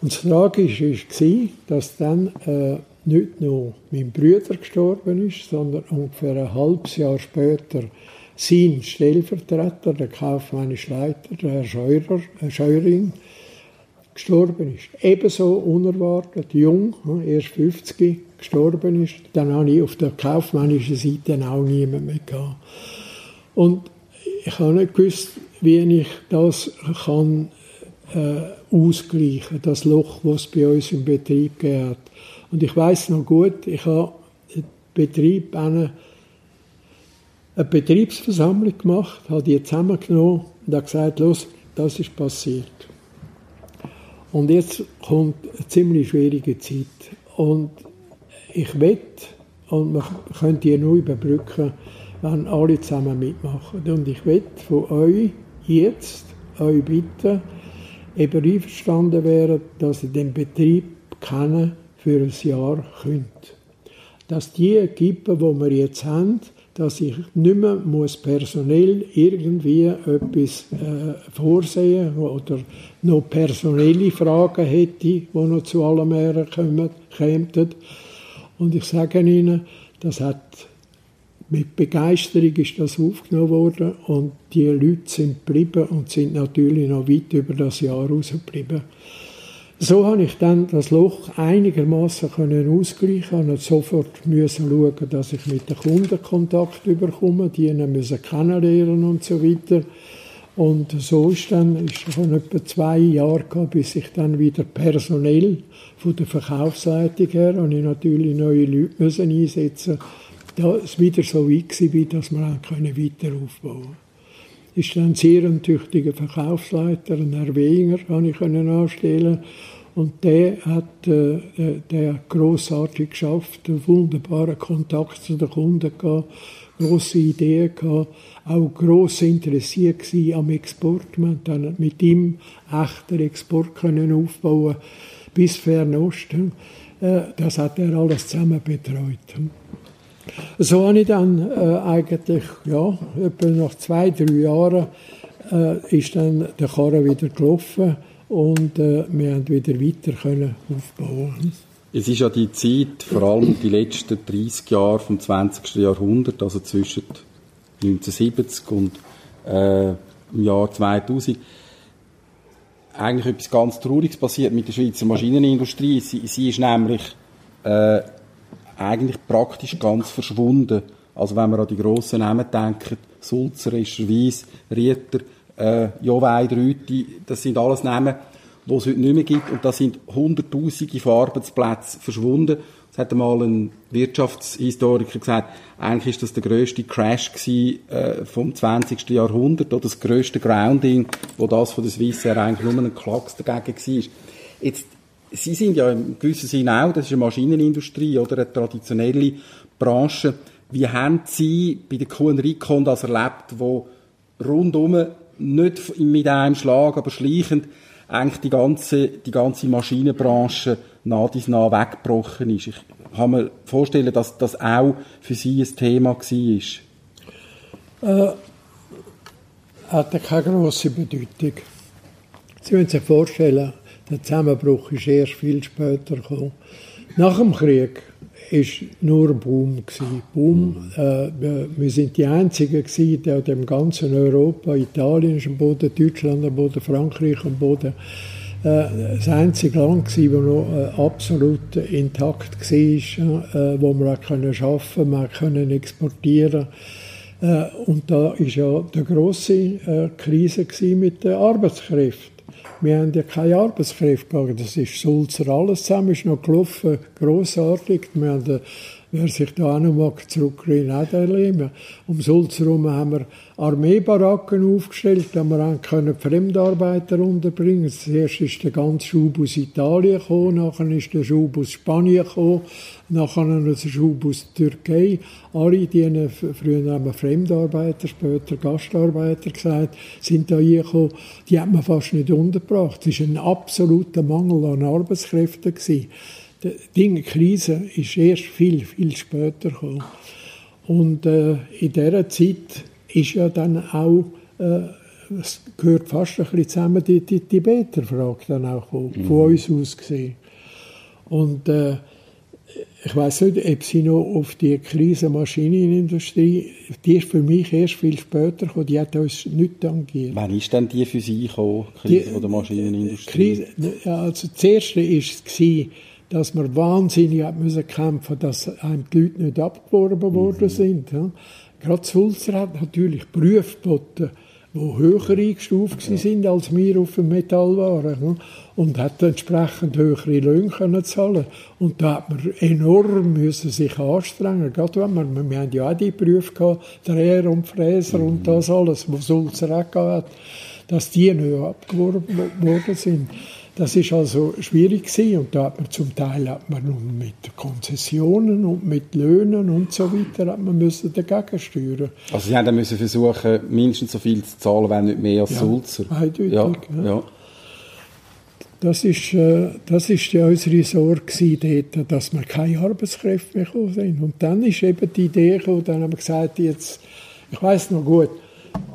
Und das Tragische war, dass dann äh, nicht nur mein Bruder gestorben ist, sondern ungefähr ein halbes Jahr später sein Stellvertreter, der kaufmännische Leiter, der Herr Scheurer, Herr Scheuring, gestorben ist. Ebenso unerwartet, jung, erst 50, gestorben ist. Dann habe ich auf der kaufmännischen Seite auch niemand mehr gehabt. Und ich habe nicht gewusst, wie ich das kann, äh, ausgleichen, das Loch, das es bei uns im Betrieb gegeben. Und ich weiß noch gut, ich habe Betrieb eine, eine Betriebsversammlung gemacht, habe die zusammengenommen und habe gesagt, los, das ist passiert. Und jetzt kommt eine ziemlich schwierige Zeit. Und ich wette, und man könnte die nur überbrücken, wenn alle zusammen mitmachen. Und ich wette von euch jetzt, euch bitten, eben einverstanden wären, dass ihr den Betrieb kennen für ein Jahr könnt. Dass die Equipe, die wir jetzt haben, dass ich nicht mehr muss personell irgendwie etwas äh, vorsehen oder noch personelle Fragen hätte, die noch zu allem kommen, kämen. Und ich sage Ihnen, das hat mit Begeisterung ist das aufgenommen worden und die Leute sind geblieben und sind natürlich noch weit über das Jahr rausgeblieben. So habe ich dann das Loch einigermaßen ausgleichen und sofort müssen schauen, dass ich mit den Kunden Kontakt überkomme, die müssen kennenlernen und so weiter. Und so ist dann, ist schon etwa zwei Jahre gehabt, bis ich dann wieder personell von der Verkaufsleitung her, und ich natürlich neue Leute müssen einsetzen, da es wieder so weit war, dass wir weiter aufbauen konnten ist dann ein sehr tüchtiger Verkaufsleiter, ein Herr Wenger, habe ich anstellen und der hat äh, äh, der großartig geschafft, einen wunderbaren Kontakt zu den Kunden gehabt, große Ideen gehabt, auch gross interessiert am Export. Wir haben dann mit ihm echten Export können aufbauen bis Fernost. Äh, das hat er alles zusammen betreut. So habe ich dann äh, eigentlich, ja, etwa nach zwei, drei Jahren äh, ist dann der Karren wieder gelaufen und äh, wir haben wieder weiter können aufbauen. Es ist ja die Zeit, vor allem die letzten 30 Jahre vom 20. Jahrhundert, also zwischen 1970 und äh, im Jahr 2000, eigentlich etwas ganz Trauriges passiert mit der Schweizer Maschinenindustrie. Sie, sie ist nämlich äh, eigentlich praktisch ganz verschwunden. Also wenn wir an die grossen Namen denken, Sulzer, Escherwies, Rieter, äh, Joweid, Rüti, das sind alles Namen, die es heute nicht mehr gibt. Und da sind hunderttausende von Arbeitsplätzen verschwunden. Es hat einmal ein Wirtschaftshistoriker gesagt, eigentlich ist das der grösste Crash gewesen, äh, vom 20. Jahrhundert, oder das grösste Grounding, wo das von der Swissair eigentlich nur ein Klacks dagegen war. Jetzt Sie sind ja im gewissen Sinne auch, das ist eine Maschinenindustrie oder eine traditionelle Branche. Wie haben Sie bei der Kuhn Recon das erlebt, wo rundum nicht mit einem Schlag, aber schleichend eigentlich die ganze, die ganze Maschinenbranche nach dies nach weggebrochen ist? Ich kann mir vorstellen, dass das auch für Sie ein Thema war. Äh, hatte keine grosse Bedeutung. Sie müssen sich vorstellen, der Zusammenbruch ist erst viel später gekommen. Nach dem Krieg ist nur Boom gewesen. Boom. Äh, wir sind die einzigen gewesen, die dem ganzen Europa, Italien ist am Boden, Deutschland am Boden, Frankreich am Boden, äh, das einzige Land gewesen, das noch äh, absolut intakt war, äh, wo wir auch können schaffen, wir können exportieren. Und da ist ja die große äh, Krise mit den Arbeitskräften. Wir haben ja keine Arbeitskräfte gehabt. Das ist Sulzer alles zusammen, ist noch gelaufen, grossartig. Wir haben, wer sich da noch mag, zurückerinnern, auch erleben. Um Sulzer herum haben wir Armeebaracken aufgestellt, da wir können Fremdarbeiter unterbringen. Zuerst ist der ganze Schub aus Italien gekommen, nachher ist der Schub aus Spanien gekommen, nachher der Schub aus Türkei. Alle die, früher haben wir Fremdarbeiter, später Gastarbeiter gesagt, sind da gekommen. Die hat man fast nicht untergebracht. Es war ein absoluter Mangel an Arbeitskräften. Gewesen. Die Krise ist erst viel, viel später gekommen. Und äh, in dieser Zeit ist ja dann auch, äh, es gehört fast ein bisschen zusammen, die, die Tibeter-Frage dann auch gekommen, mhm. von uns aus gesehen. Und äh, ich weiß nicht, ob sie noch auf die Krise Maschinenindustrie, die ist für mich erst viel später gekommen, die hat uns nicht tangiert. Wann ist denn die für Sie gekommen, Krise die, der Maschinenindustrie? Krise, also das erste war es, dass wir wahnsinnig müssen kämpfen dass einem die Leute nicht abgeworben worden mhm. sind. Ja. Gerade Sulzer hat natürlich Berufe geboten, die höher eingestuft ja. sind als wir auf dem Metall waren. Ne? Und hat entsprechend höhere Löhne können zahlen Und da hat man enorm müssen sich anstrengen. Gerade wenn man, wir haben ja auch die Berufe gehabt, Dreher und Fräser mhm. und das alles, was Sulzer auch hat, dass die nicht abgeworben worden sind. Das ist also schwierig gewesen. und da hat man zum Teil hat man nun mit Konzessionen und mit Löhnen und so weiter hat man müssen dagegen steuern. Also Sie haben dann müssen versuchen, mindestens so viel zu zahlen, wenn nicht mehr als ja, Sulzer. Eindeutig, ja, ja. ja. Das ist, äh, das ist ja unsere Sorge dort, dass wir keine Arbeitskräfte mehr sind. Und dann ist eben die Idee gekommen, dann haben wir gesagt, jetzt, ich weiß noch gut,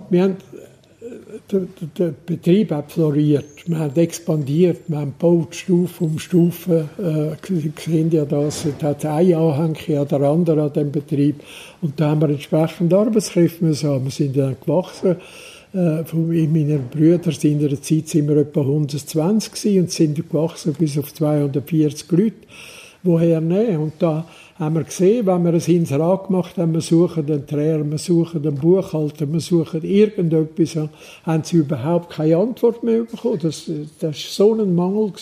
wir haben der, der, Betrieb hat floriert, wir haben expandiert, wir haben gebaut, Stufe um Stufe. Äh, Sie sehen ja das, es hat ein Anhang an der andere an dem Betrieb. Und da haben wir entsprechend Arbeitskräfte müssen haben. Wir sind dann gewachsen. Äh, von meinen Brüdern in der Zeit sind wir etwa 120 gewesen und sind gewachsen bis auf 240 Leute. Woher nehmen? Und da haben wir gesehen, wenn wir ein Inserat gemacht haben, wir suchen den Trainer, wir suchen den Buchhalter, wir suchen irgendetwas, haben sie überhaupt keine Antwort mehr bekommen. Das, das war so ein Mangel.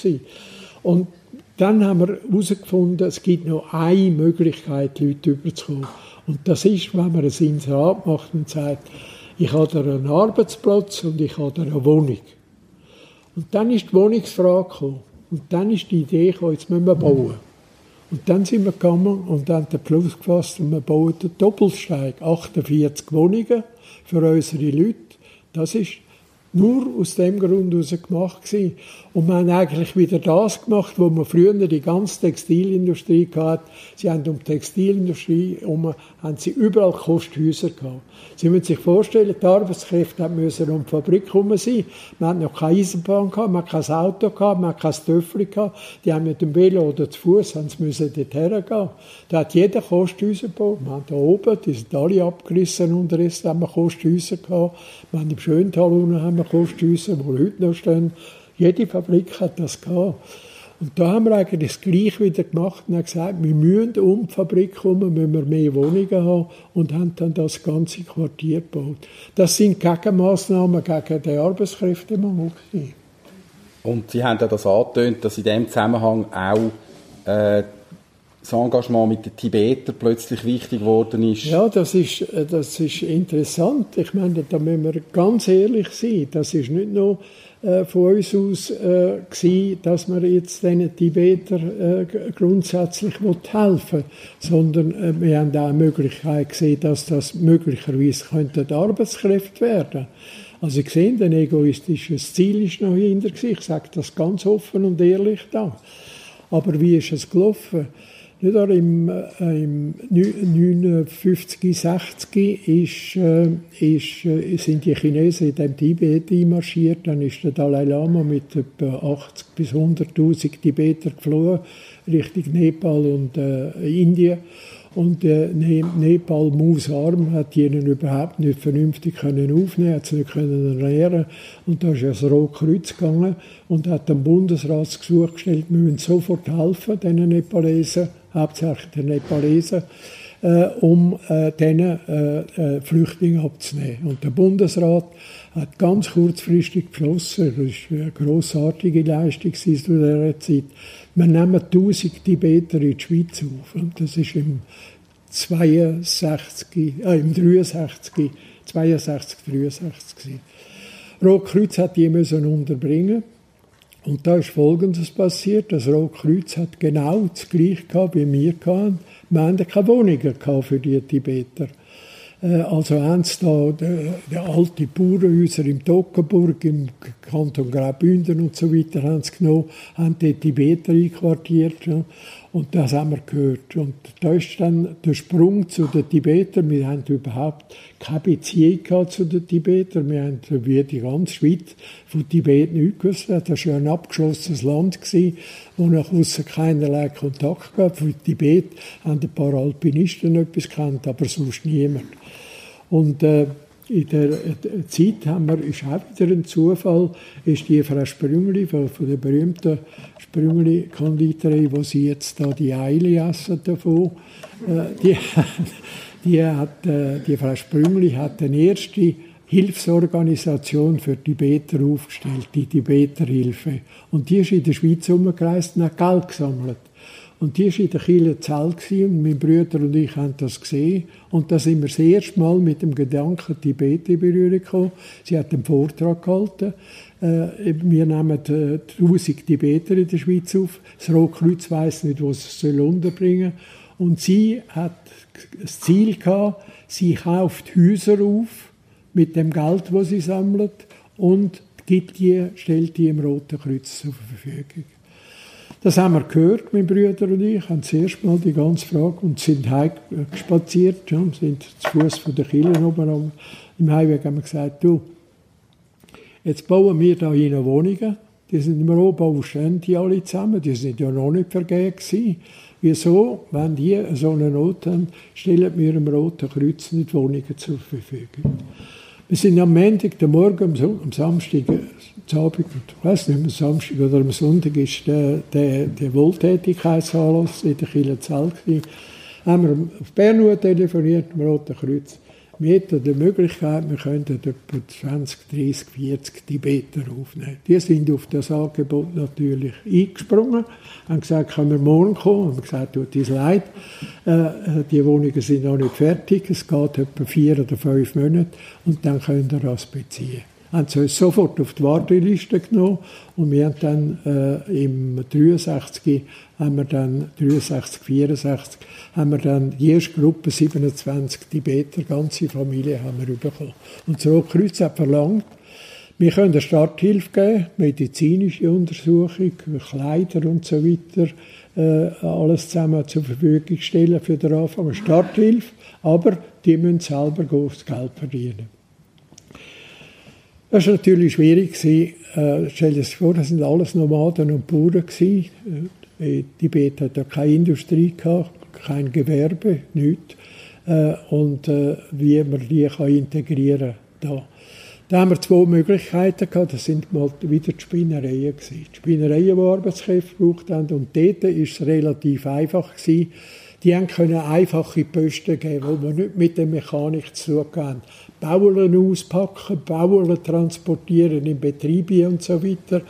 Und dann haben wir herausgefunden, es gibt noch eine Möglichkeit, Leute überzukommen. Und das ist, wenn man ein Inserat macht und sagt, ich habe da einen Arbeitsplatz und ich habe da eine Wohnung. Und dann ist die Wohnungsfrage gekommen. Und dann ist die Idee gekommen, jetzt müssen wir bauen. Und dann sind wir gekommen und haben den Beschluss gefasst und wir bauen den Doppelsteig. 48 Wohnungen für unsere Leute. Das ist nur aus dem Grund heraus gemacht gewesen. Und wir haben eigentlich wieder das gemacht, wo wir früher die ganze Textilindustrie hatten. Sie haben um die Textilindustrie herum, haben sie überall Kosthäuser gehabt. Sie müssen sich vorstellen, die Arbeitskräfte müssen um die Fabrik herum sein. Man hat noch keine Eisenbahn gehabt, man hat kein Auto gehabt, man hat kein Töffel gehabt. Die haben mit dem Velo oder zu Fuß haben sie müssen dorthin gehen. Da hat jeder Kosthäuser gebaut. Wir haben da oben, die sind alle abgerissen und Rest haben wir Kosthäuser gehabt. Haben im Schöntal unten haben wir Kosthäuser, die heute noch stehen. Jede Fabrik hat das gehabt. Und da haben wir eigentlich das Gleiche wieder gemacht und haben gesagt, wir müssen um die Fabrik kommen, müssen wir mehr Wohnungen haben und haben dann das ganze Quartier gebaut. Das sind Gegenmaßnahmen gegen den Arbeitskräftemangel. Und Sie haben ja das angetönt, dass in diesem Zusammenhang auch äh, das Engagement mit den Tibetern plötzlich wichtig geworden ist. Ja, das ist, äh, das ist interessant. Ich meine, da müssen wir ganz ehrlich sein. Das ist nicht nur äh, von uns aus äh, gewesen, dass man jetzt den Tibeter äh, grundsätzlich helfen sondern äh, wir haben auch die Möglichkeit gesehen, dass das möglicherweise könnten Arbeitskräfte werden also ich sehe, ein egoistisches Ziel ist noch hinter sich. Ich sage das ganz offen und ehrlich da. Aber wie ist es gelaufen? Nicht wahr? Im, äh, im 59, 60 ist, äh, ist, äh, sind die Chinesen in dem Tibet einmarschiert. Dann ist der Dalai Lama mit etwa 80 bis 100.000 Tibeter geflohen Richtung Nepal und äh, Indien. Und äh, ne Nepal Mausarm hat ihnen überhaupt nicht vernünftig können aufnehmen, hat sie nicht können ernähren. Und da ist das Rote Kreuz gegangen und hat dem Bundesrat Gesuch gestellt, wir müssen sofort helfen, diesen Nepalesen hauptsächlich der Nepalesen, äh, um äh, diesen äh, äh, Flüchtlinge abzunehmen. Und der Bundesrat hat ganz kurzfristig beschlossen, das war eine grossartige Leistung zu dieser Zeit, wir nehmen 1000 Tibeter in die Schweiz auf. Und das ist im 62, äh, im 63, 62, 63 gewesen. Rotkreuz hat die müssen unterbringen und da ist Folgendes passiert. Das Rote Kreuz hat genau das Gleiche wie wir. Wir hatten keine Wohnungen für die Tibeter. Äh, also sie da die, die alte Bauernhäuser im Toggenburg, im Kanton Graubünden und so weiter haben sie genommen, haben die Tibeter einquartiert. Ja. Und das haben wir gehört. Und da ist dann der Sprung zu den Tibetern. Wir haben überhaupt keine Beziehung zu den Tibetern. Wir haben wie die ganze Schweiz von Tibet nicht gewusst. Das war ein abgeschlossenes Land, wo nach außen keinerlei Kontakt gab. Von Tibet haben ein paar Alpinisten etwas gekannt, aber sonst niemand. Und äh, in der Zeit haben wir, ist auch wieder ein Zufall, ist die Frau Sprüngli von, der berühmten Sprüngli-Konditorei, wo sie jetzt da die Eile essen davon, äh, die, die, hat, äh, die Frau Sprüngli hat den ersten Hilfsorganisation für Tibeter aufgestellt, die Tibeterhilfe. Und die ist in der Schweiz umgereist und hat Geld gesammelt. Und die war in der Kirche Zelt und mein Bruder und ich haben das gesehen. Und da sind wir das erste Mal mit dem Gedanken Tibet in Berührung gekommen. Sie hat einen Vortrag gehalten. Äh, wir nehmen äh, 1000 Tibeter in der Schweiz auf. Das Rotkreuz weiss nicht, wo es es unterbringen soll. Und sie hat das Ziel gehabt, sie kauft Häuser auf mit dem Geld, das sie sammelt, und gibt die, stellt die im Roten Kreuz zur Verfügung. Das haben wir gehört, mein Bruder und ich, haben zuerst mal die ganze Frage und sind heimgespaziert, ja, sind zu Fuß von der Kille oben im Heimweg haben wir gesagt, du, jetzt bauen wir da eine Wohnungen, die sind im Rohbau stehen die alle zusammen, die sind ja noch nicht vergeben gewesen. Wieso, wenn die so eine Not haben, stellen wir im Roten Kreuz nicht Wohnungen zur Verfügung. Wir sind am Montag, der Morgen, am Samstag, am Abend, ich weiß nicht, am Samstag oder am Sonntag ist der, der, der Wohltätigkeitsanlass in der Kirche Zell gewesen. Haben wir auf Bern telefoniert, am Roten Kreuz. Wir hätten die Möglichkeit, wir könnten etwa 20, 30, 40 Tibeter aufnehmen. Die sind auf das Angebot natürlich eingesprungen, haben gesagt, können wir morgen kommen? Haben gesagt, tut uns leid, äh, die Wohnungen sind noch nicht fertig, es geht etwa vier oder fünf Monate und dann könnt ihr das beziehen haben sie uns sofort auf die Warteliste genommen und wir haben dann äh, im 63 haben wir dann 63 64 haben wir dann die erste Gruppe 27 Tibeter ganze Familie haben wir bekommen und so Kreuz hat verlangt wir können eine Starthilfe geben, medizinische Untersuchung, Kleider und so weiter, äh, alles zusammen zur Verfügung stellen für den Anfang. Starthilfe, aber die müssen selber das Geld verdienen. Das war natürlich schwierig. Äh, stell dir vor, das sind alles Nomaden und Bauern. Äh, Tibet hat ja keine Industrie gehabt, kein Gewerbe, nichts. Äh, und äh, wie man die kann integrieren kann. Da haben wir zwei Möglichkeiten gehabt. Das sind mal wieder die Spinnereien gewesen. Die Spinnereien, die Arbeitskräfte gebraucht haben. Und dort war es relativ einfach gewesen. Die können einfache Posten geben, wo wir nicht mit der Mechanik zu haben. Bauern auspacken, Bauern transportieren in Betriebe und so weiter.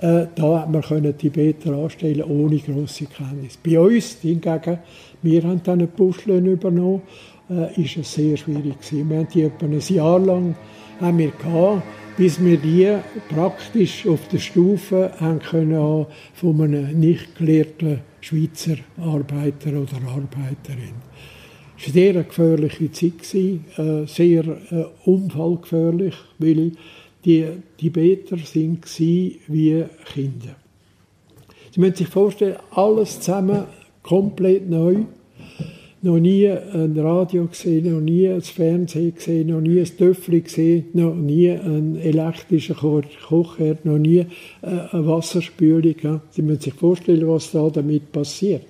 Äh, da hat man können Tibeter anstellen ohne grosse Kenntnis. Bei uns hingegen, wir haben dann eine Buschlöhne übernommen, äh, ist es sehr schwierig gewesen. Wir haben die etwa ein Jahr lang haben wir gehabt, bis wir die praktisch auf der Stufe haben können von einem nicht gelehrten Schweizer Arbeiter oder Arbeiterin. Es war eine sehr gefährliche Zeit, äh, sehr äh, unfallgefährlich, weil die Tibeter waren wie Kinder. Sie müssen sich vorstellen, alles zusammen komplett neu. Noch nie ein Radio gesehen, noch nie ein Fernsehen gesehen, noch nie ein Töffel gesehen, noch nie einen elektrischen Kochherd, noch nie äh, eine Wasserspülung. Sie müssen sich vorstellen, was da damit passiert.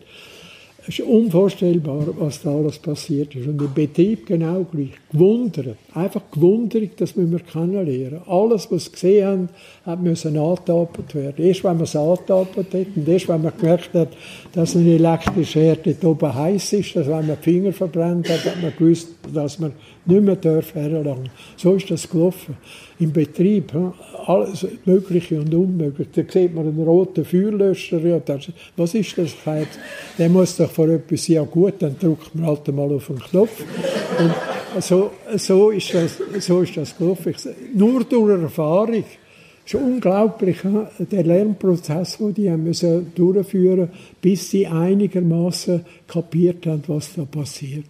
Es ist unvorstellbar, was da alles passiert ist. Und im Betrieb genau gleich. Gewundert. Einfach gewundert, das müssen wir kennenlernen. Alles, was wir gesehen haben, hat müssen werden. Erst wenn man es angetapert hat und erst wenn man gemerkt hat, dass ein elektrischer Herd dort oben heiß ist, dass wenn man die Finger verbrennt hat, hat man gewusst, dass man nicht mehr herlangen So ist das gelaufen. Im Betrieb, alles Mögliche und Unmögliche. Da sieht man einen roten Feuerlöscher. Ja, das, was ist das? Der muss doch vor etwas, ja gut, dann drückt man halt mal auf den Knopf. Und so, so, ist, das, so ist das gelaufen. Nur durch Erfahrung. Es ist unglaublich, der Lernprozess, den die haben müssen durchführen bis sie einigermaßen kapiert haben, was da passiert.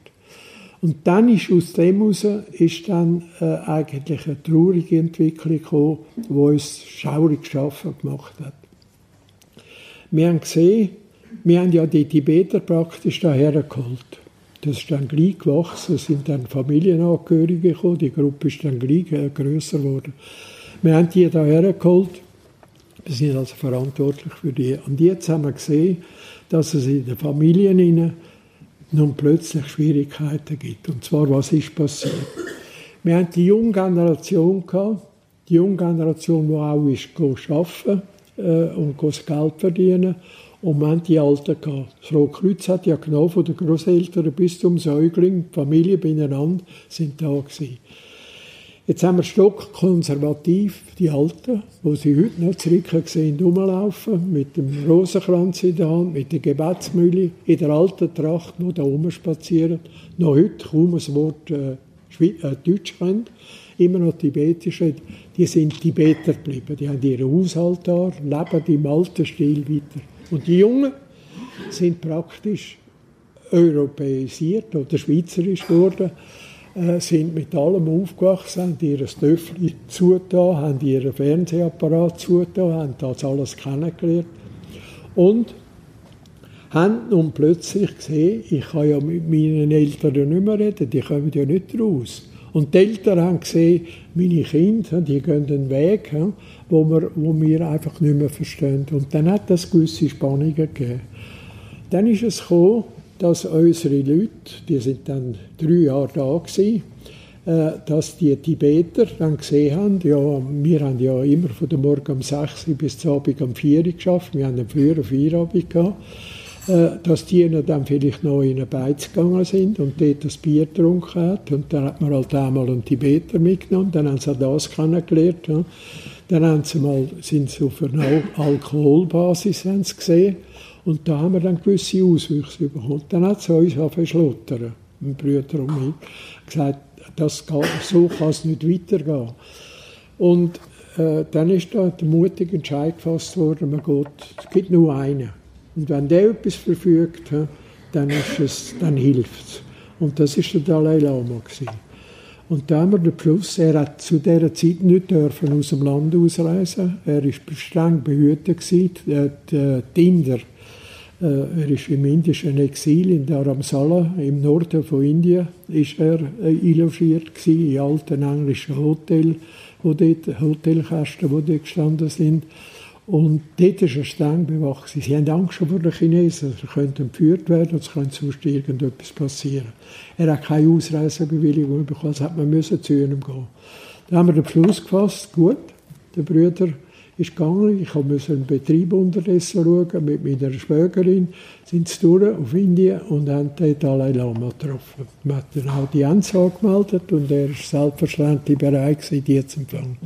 Und dann ist aus dem heraus ist dann äh, eigentlich eine traurige Entwicklung gekommen, die uns schaurig geschaffen gemacht hat. Wir haben gesehen, wir haben ja die Tibeter praktisch daher geholt. Das ist dann gleich gewachsen, es sind dann Familienangehörige gekommen, die Gruppe ist dann gleich äh, grösser geworden. Wir haben die daher geholt, wir sind also verantwortlich für die. Und jetzt haben wir gesehen, dass es in den Familien nun plötzlich Schwierigkeiten gibt. Und zwar, was ist passiert? Wir haben die junge Generation gehabt, die junge Generation, die auch ist arbeiten äh, und Geld verdienen. Und wir haben die Alten gehabt. Das Rotkreuz hat ja genau von den Großeltern bis zum Säugling, die Familie beieinander, sind da gewesen. Jetzt haben wir stockkonservativ die Alten, wo sie heute noch zurück sehen, rumlaufen, mit dem Rosenkranz in der Hand, mit der Gebetsmühle, in der alten Tracht, die da rumspazieren. Noch heute kaum ein Wort äh, äh, Deutsch können, immer noch Tibetisch. Die sind Tibeter geblieben, die haben ihren Haushalt da, leben im alten Stil weiter. Und die Jungen sind praktisch europäisiert oder schweizerisch geworden äh, sind mit allem aufgewachsen, haben ihr Töffel zugetan, haben ihren Fernsehapparat zugetan, haben das alles kennengelernt. Und haben nun plötzlich gesehen, ich kann ja mit meinen Eltern nicht mehr reden, die kommen ja nicht raus. Und die Eltern haben gesehen, meine Kinder, die gehen einen Weg, wo wir, wo wir einfach nicht mehr verstehen. Und dann hat das gewisse Spannungen gegeben. Dann ist es gekommen, dass unsere Leute, die sind dann drei Jahre da gewesen, äh, dass die Tibeter dann gesehen haben, ja, wir haben ja immer von der Morgen um 6 Uhr bis zum Abend um 4 Uhr geschafft, wir haben einen früheren Feierabend gehabt, äh, dass die dann vielleicht noch in eine Beiz gegangen sind und dort das Bier getrunken haben. Und dann hat man halt einmal einen Tibeter mitgenommen, dann haben sie das kennengelernt. Dann haben sie mal, sind sie auf einer Alkoholbasis gesehen und da haben wir dann gewisse Auswüchse bekommen. Dann hat es uns verschlottern, mein Bruder und mich, gesagt, das geht, so kann es nicht weitergehen. Und äh, dann ist da der mutige Entscheid gefasst worden, man geht, es gibt nur einen. Und wenn der etwas verfügt, dann, dann hilft es. Und das ist der Dalai Lama. Gewesen. Und da haben wir den Plus, er hat zu dieser Zeit nicht dürfen aus dem Land ausreisen. Er war streng behütet. Gewesen. Die, die, die Inder äh, er ist im indischen Exil in Dharamsala im Norden von Indien ist er äh, einlogiert gewesen, in alten englischen Hotel, wo dort, Hotelkästen, wo dort gestanden sind. Und dort ist er streng bewacht. Sie haben Angst vor den Chinesen. Er könnte entführt werden, es könnte sonst irgendetwas passieren. Er hat keine Ausreisebewilligung bekommen, also hat man müssen zu ihm gehen. Dann haben wir den Beschluss gefasst, gut, der Brüder ist gegangen. Ich musste einen Betrieb unterdessen schauen mit meiner Schwägerin. Sind sie durch auf Indien und haben den Dalai Lama getroffen. Man hat dann auch die Anzahl gemeldet und er war selbstverständlich bereit, die zu empfangen.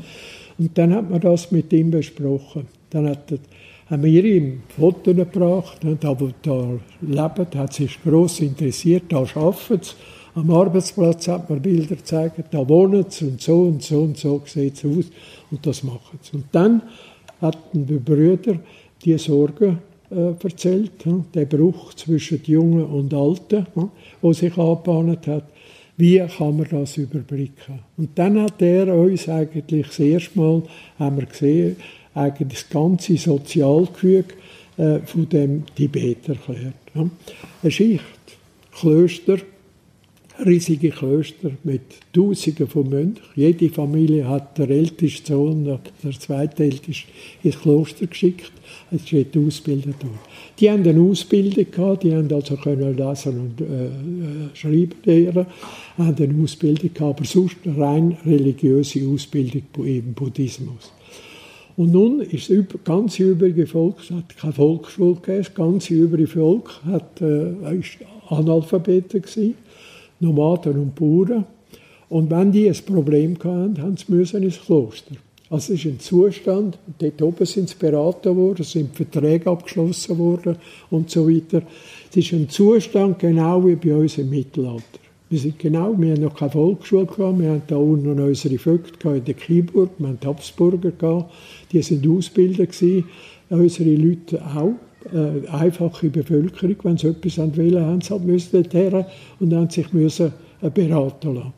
Und dann hat man das mit ihm besprochen. Dann hat er, haben wir ihm Fotos gebracht, da wo da lebt, hat sich gross interessiert, da arbeitet es. Am Arbeitsplatz hat man Bilder gezeigt, da wohnen sie und so und so und so sieht es aus und das machen sie. Und dann hatten die Brüder die Sorge äh, erzählt, hm, der Bruch zwischen Jungen und Alten, hm, wo sich angebahnt hat. Wie kann man das überblicken? Und dann hat er uns eigentlich das erste Mal, haben wir gesehen, eigentlich das ganze Sozialgefüge äh, von dem Tibet erklärt. Hm. Eine Schicht, Klöster, riesige Klöster mit Tausenden von Mönchen. Jede Familie hat der älteste Sohn, der zweitälteste, ins Kloster geschickt. Es ist ausgebildet worden. Die haben eine Ausbildung gehabt, die haben also können lesen und äh, äh schreiben lernen, haben eine Ausbildung gehabt, aber sonst rein religiöse Ausbildung im Buddhismus. Und nun ist das ganze übrige Volk, es hat keine Volksschule gegeben, das ganze übrige Volk hat, äh, ist Analphabeten gewesen Nomaden und Bauern. Und wenn die ein Problem hatten, haben sie müssen ins Kloster. Also es ist ein Zustand, dort oben sind sie beraten worden, sind Verträge abgeschlossen worden und so weiter. Es ist ein Zustand genau wie bei uns im Mittelalter. Wir sind genau, wir haben noch keine Volksschule gehabt, wir haben da unten unsere Vögte in der Kiburg, wir haben die Habsburger gehabt, die sind ausgebildet gewesen, unsere Leute auch äh, einfache Bevölkerung, wenn sie etwas wollen, haben sie müssen dorthin und haben sich müssen äh, beraten lassen.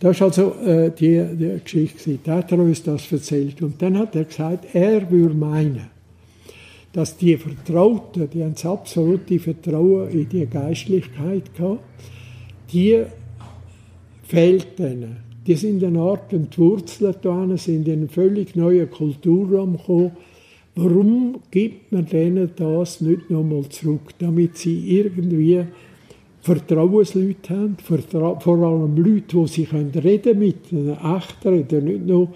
Das war also äh, die, die Geschichte. Da hat er uns das erzählt. Und dann hat er gesagt, er würde meinen, dass die Vertrauten, die haben das absolute Vertrauen in die Geistlichkeit gehabt, die fehlt denen. Die sind in einer Art entwurzelt, sind in einen völlig neuen Kulturraum gekommen, Warum gibt man denen das nicht nochmal zurück, damit sie irgendwie Vertrauensleute haben, vor allem Leute, die sie können reden mit echten Reden, nicht nur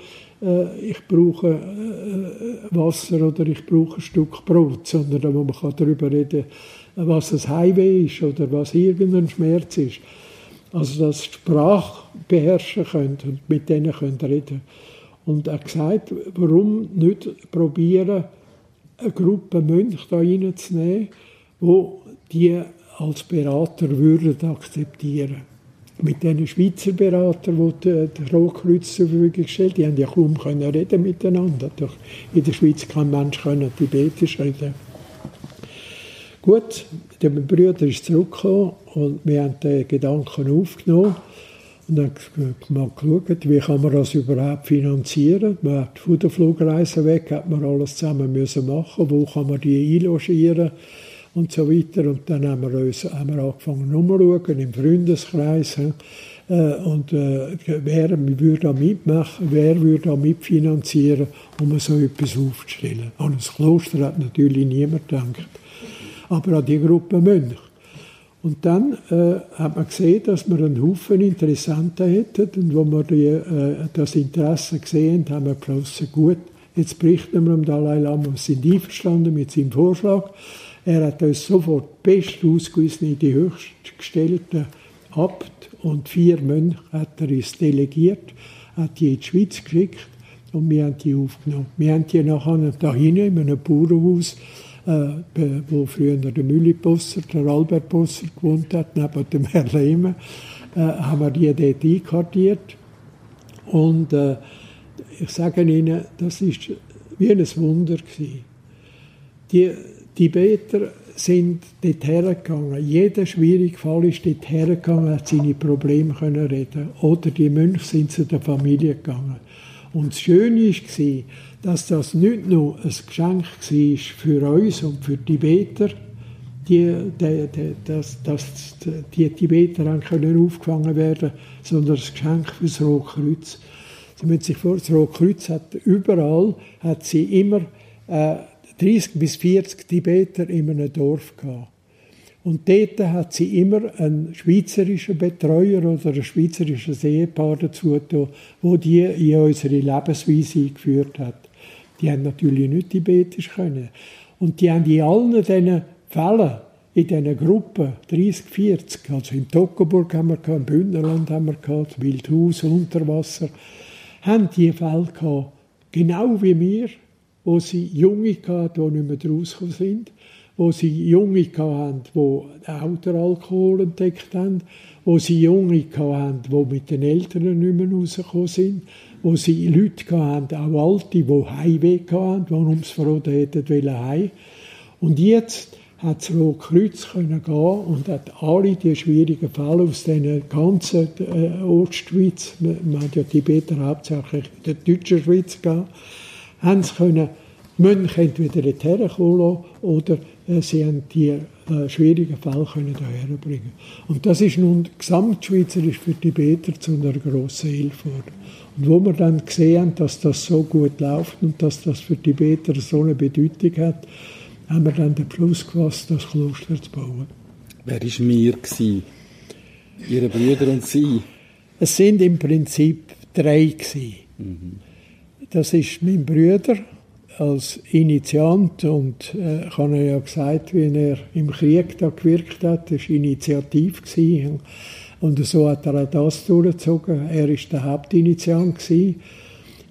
äh, ich brauche äh, Wasser oder ich brauche ein Stück Brot, sondern wo man kann darüber reden was ein Highway ist oder was irgendein Schmerz ist. also das Sprach beherrschen können und mit denen können reden. Und er gesagt, warum nicht probieren, eine Gruppe Mönche da reinzunehmen, wo die als Berater würden akzeptieren mit den Schweizer Beratern, die das Rotkreuz zur Verfügung gestellt die haben ja kaum können reden miteinander. Doch in der Schweiz kann ein Mensch können Tibetisch reden. Gut, der Bruder ist zurückgekommen und wir haben den Gedanken aufgenommen und dann mal geschaut, wie kann man das überhaupt finanzieren. Man hat von der Flugreise weg hat man alles zusammen müssen machen. Wo kann man die einlogieren? und so weiter. Und dann haben wir, uns, haben wir angefangen umzuschauen im Freundeskreis. Äh, und äh, wer würde da mitmachen, wer würde da mitfinanzieren, um so etwas aufzustellen. An das Kloster hat natürlich niemand gedacht, aber an die Gruppe Mönche. Und dann äh, hat man gesehen, dass wir einen Haufen Interessenten hätten. Und wo wir die, äh, das Interesse gesehen haben, haben wir beschlossen, gut, jetzt berichten wir dem Dalai Lama, wir sind einverstanden mit seinem Vorschlag. Er hat uns sofort best ausgewiesen in die höchstgestellten Abt und vier Mönche hat er uns delegiert, hat die in die Schweiz geschickt und wir haben die aufgenommen. Wir haben die nachher da hinten in einem Bauernhaus, äh, wo früher der Mülli Posser, der Albert Posser gewohnt hat, neben dem Herrn Lehmann, äh, haben wir die dort einkartiert. Und äh, ich sage Ihnen, das ist wie ein Wunder gewesen. Die, die Beter sind dort hergegangen. Jeder schwierige Fall ist dort hergegangen, hat seine Probleme können reden. Oder die Mönche sind zu der Familie gegangen. Und das Schöne war, dass das nicht nur ein Geschenk war für uns und für die Tibeter, die, die, die, dass, dass die Tibeter können aufgefangen werden sondern ein Geschenk für das Rotkreuz. Sie müssen sich vorstellen, das Rotkreuz hat überall, hat sie immer äh, 30 bis 40 Tibeter in einem Dorf gehabt. Und dort hat sie immer einen schweizerischen Betreuer oder ein schweizerisches Ehepaar dazu getan, wo die in unsere Lebensweise eingeführt hat. Die haben natürlich nicht Tibetisch können. Und die haben in allen diesen Fällen, in diesen Gruppen, 30, 40, also im Toggenburg haben wir im Bündnerland haben wir gehabt, Wildhaus, Unterwasser, haben die Fälle gehabt, genau wie wir, wo sie Junge hatten, die nicht mehr rausgekommen sind, wo sie Junge hatten, die auch den Alkohol entdeckt haben, wo sie Junge hatten, die mit den Eltern nicht mehr rausgekommen sind, wo sie Leute hatten, auch Alte, die Heimweh hatten, die ums Verroden hätten wollen Und jetzt hat das Rote Kreuz können gehen und hat alle die schwierigen Fälle aus den ganzen äh, Ostschweiz, man hat ja Tibeter hauptsächlich in der deutschen Schweiz gehabt, haben sie können Mönche entweder dorthin kommen oder sie haben die äh, schwierigen Fälle können hierher bringen. Und das ist nun gesamtschweizerisch für die Tibeter zu einer grossen Hilfe geworden. Und wo wir dann gesehen dass das so gut läuft und dass das für die Tibeter so eine Bedeutung hat, haben wir dann den Beschluss gefasst, das Kloster zu bauen. Wer war mir? Ihre Brüder und Sie? Es sind im Prinzip drei. Mhm. Das ist mein Bruder als Initiant und äh, ich habe ja gesagt, wie er im Krieg da gewirkt hat, das war initiativ gewesen. und so hat er auch das durchgezogen. Er war der Hauptinitiant gewesen.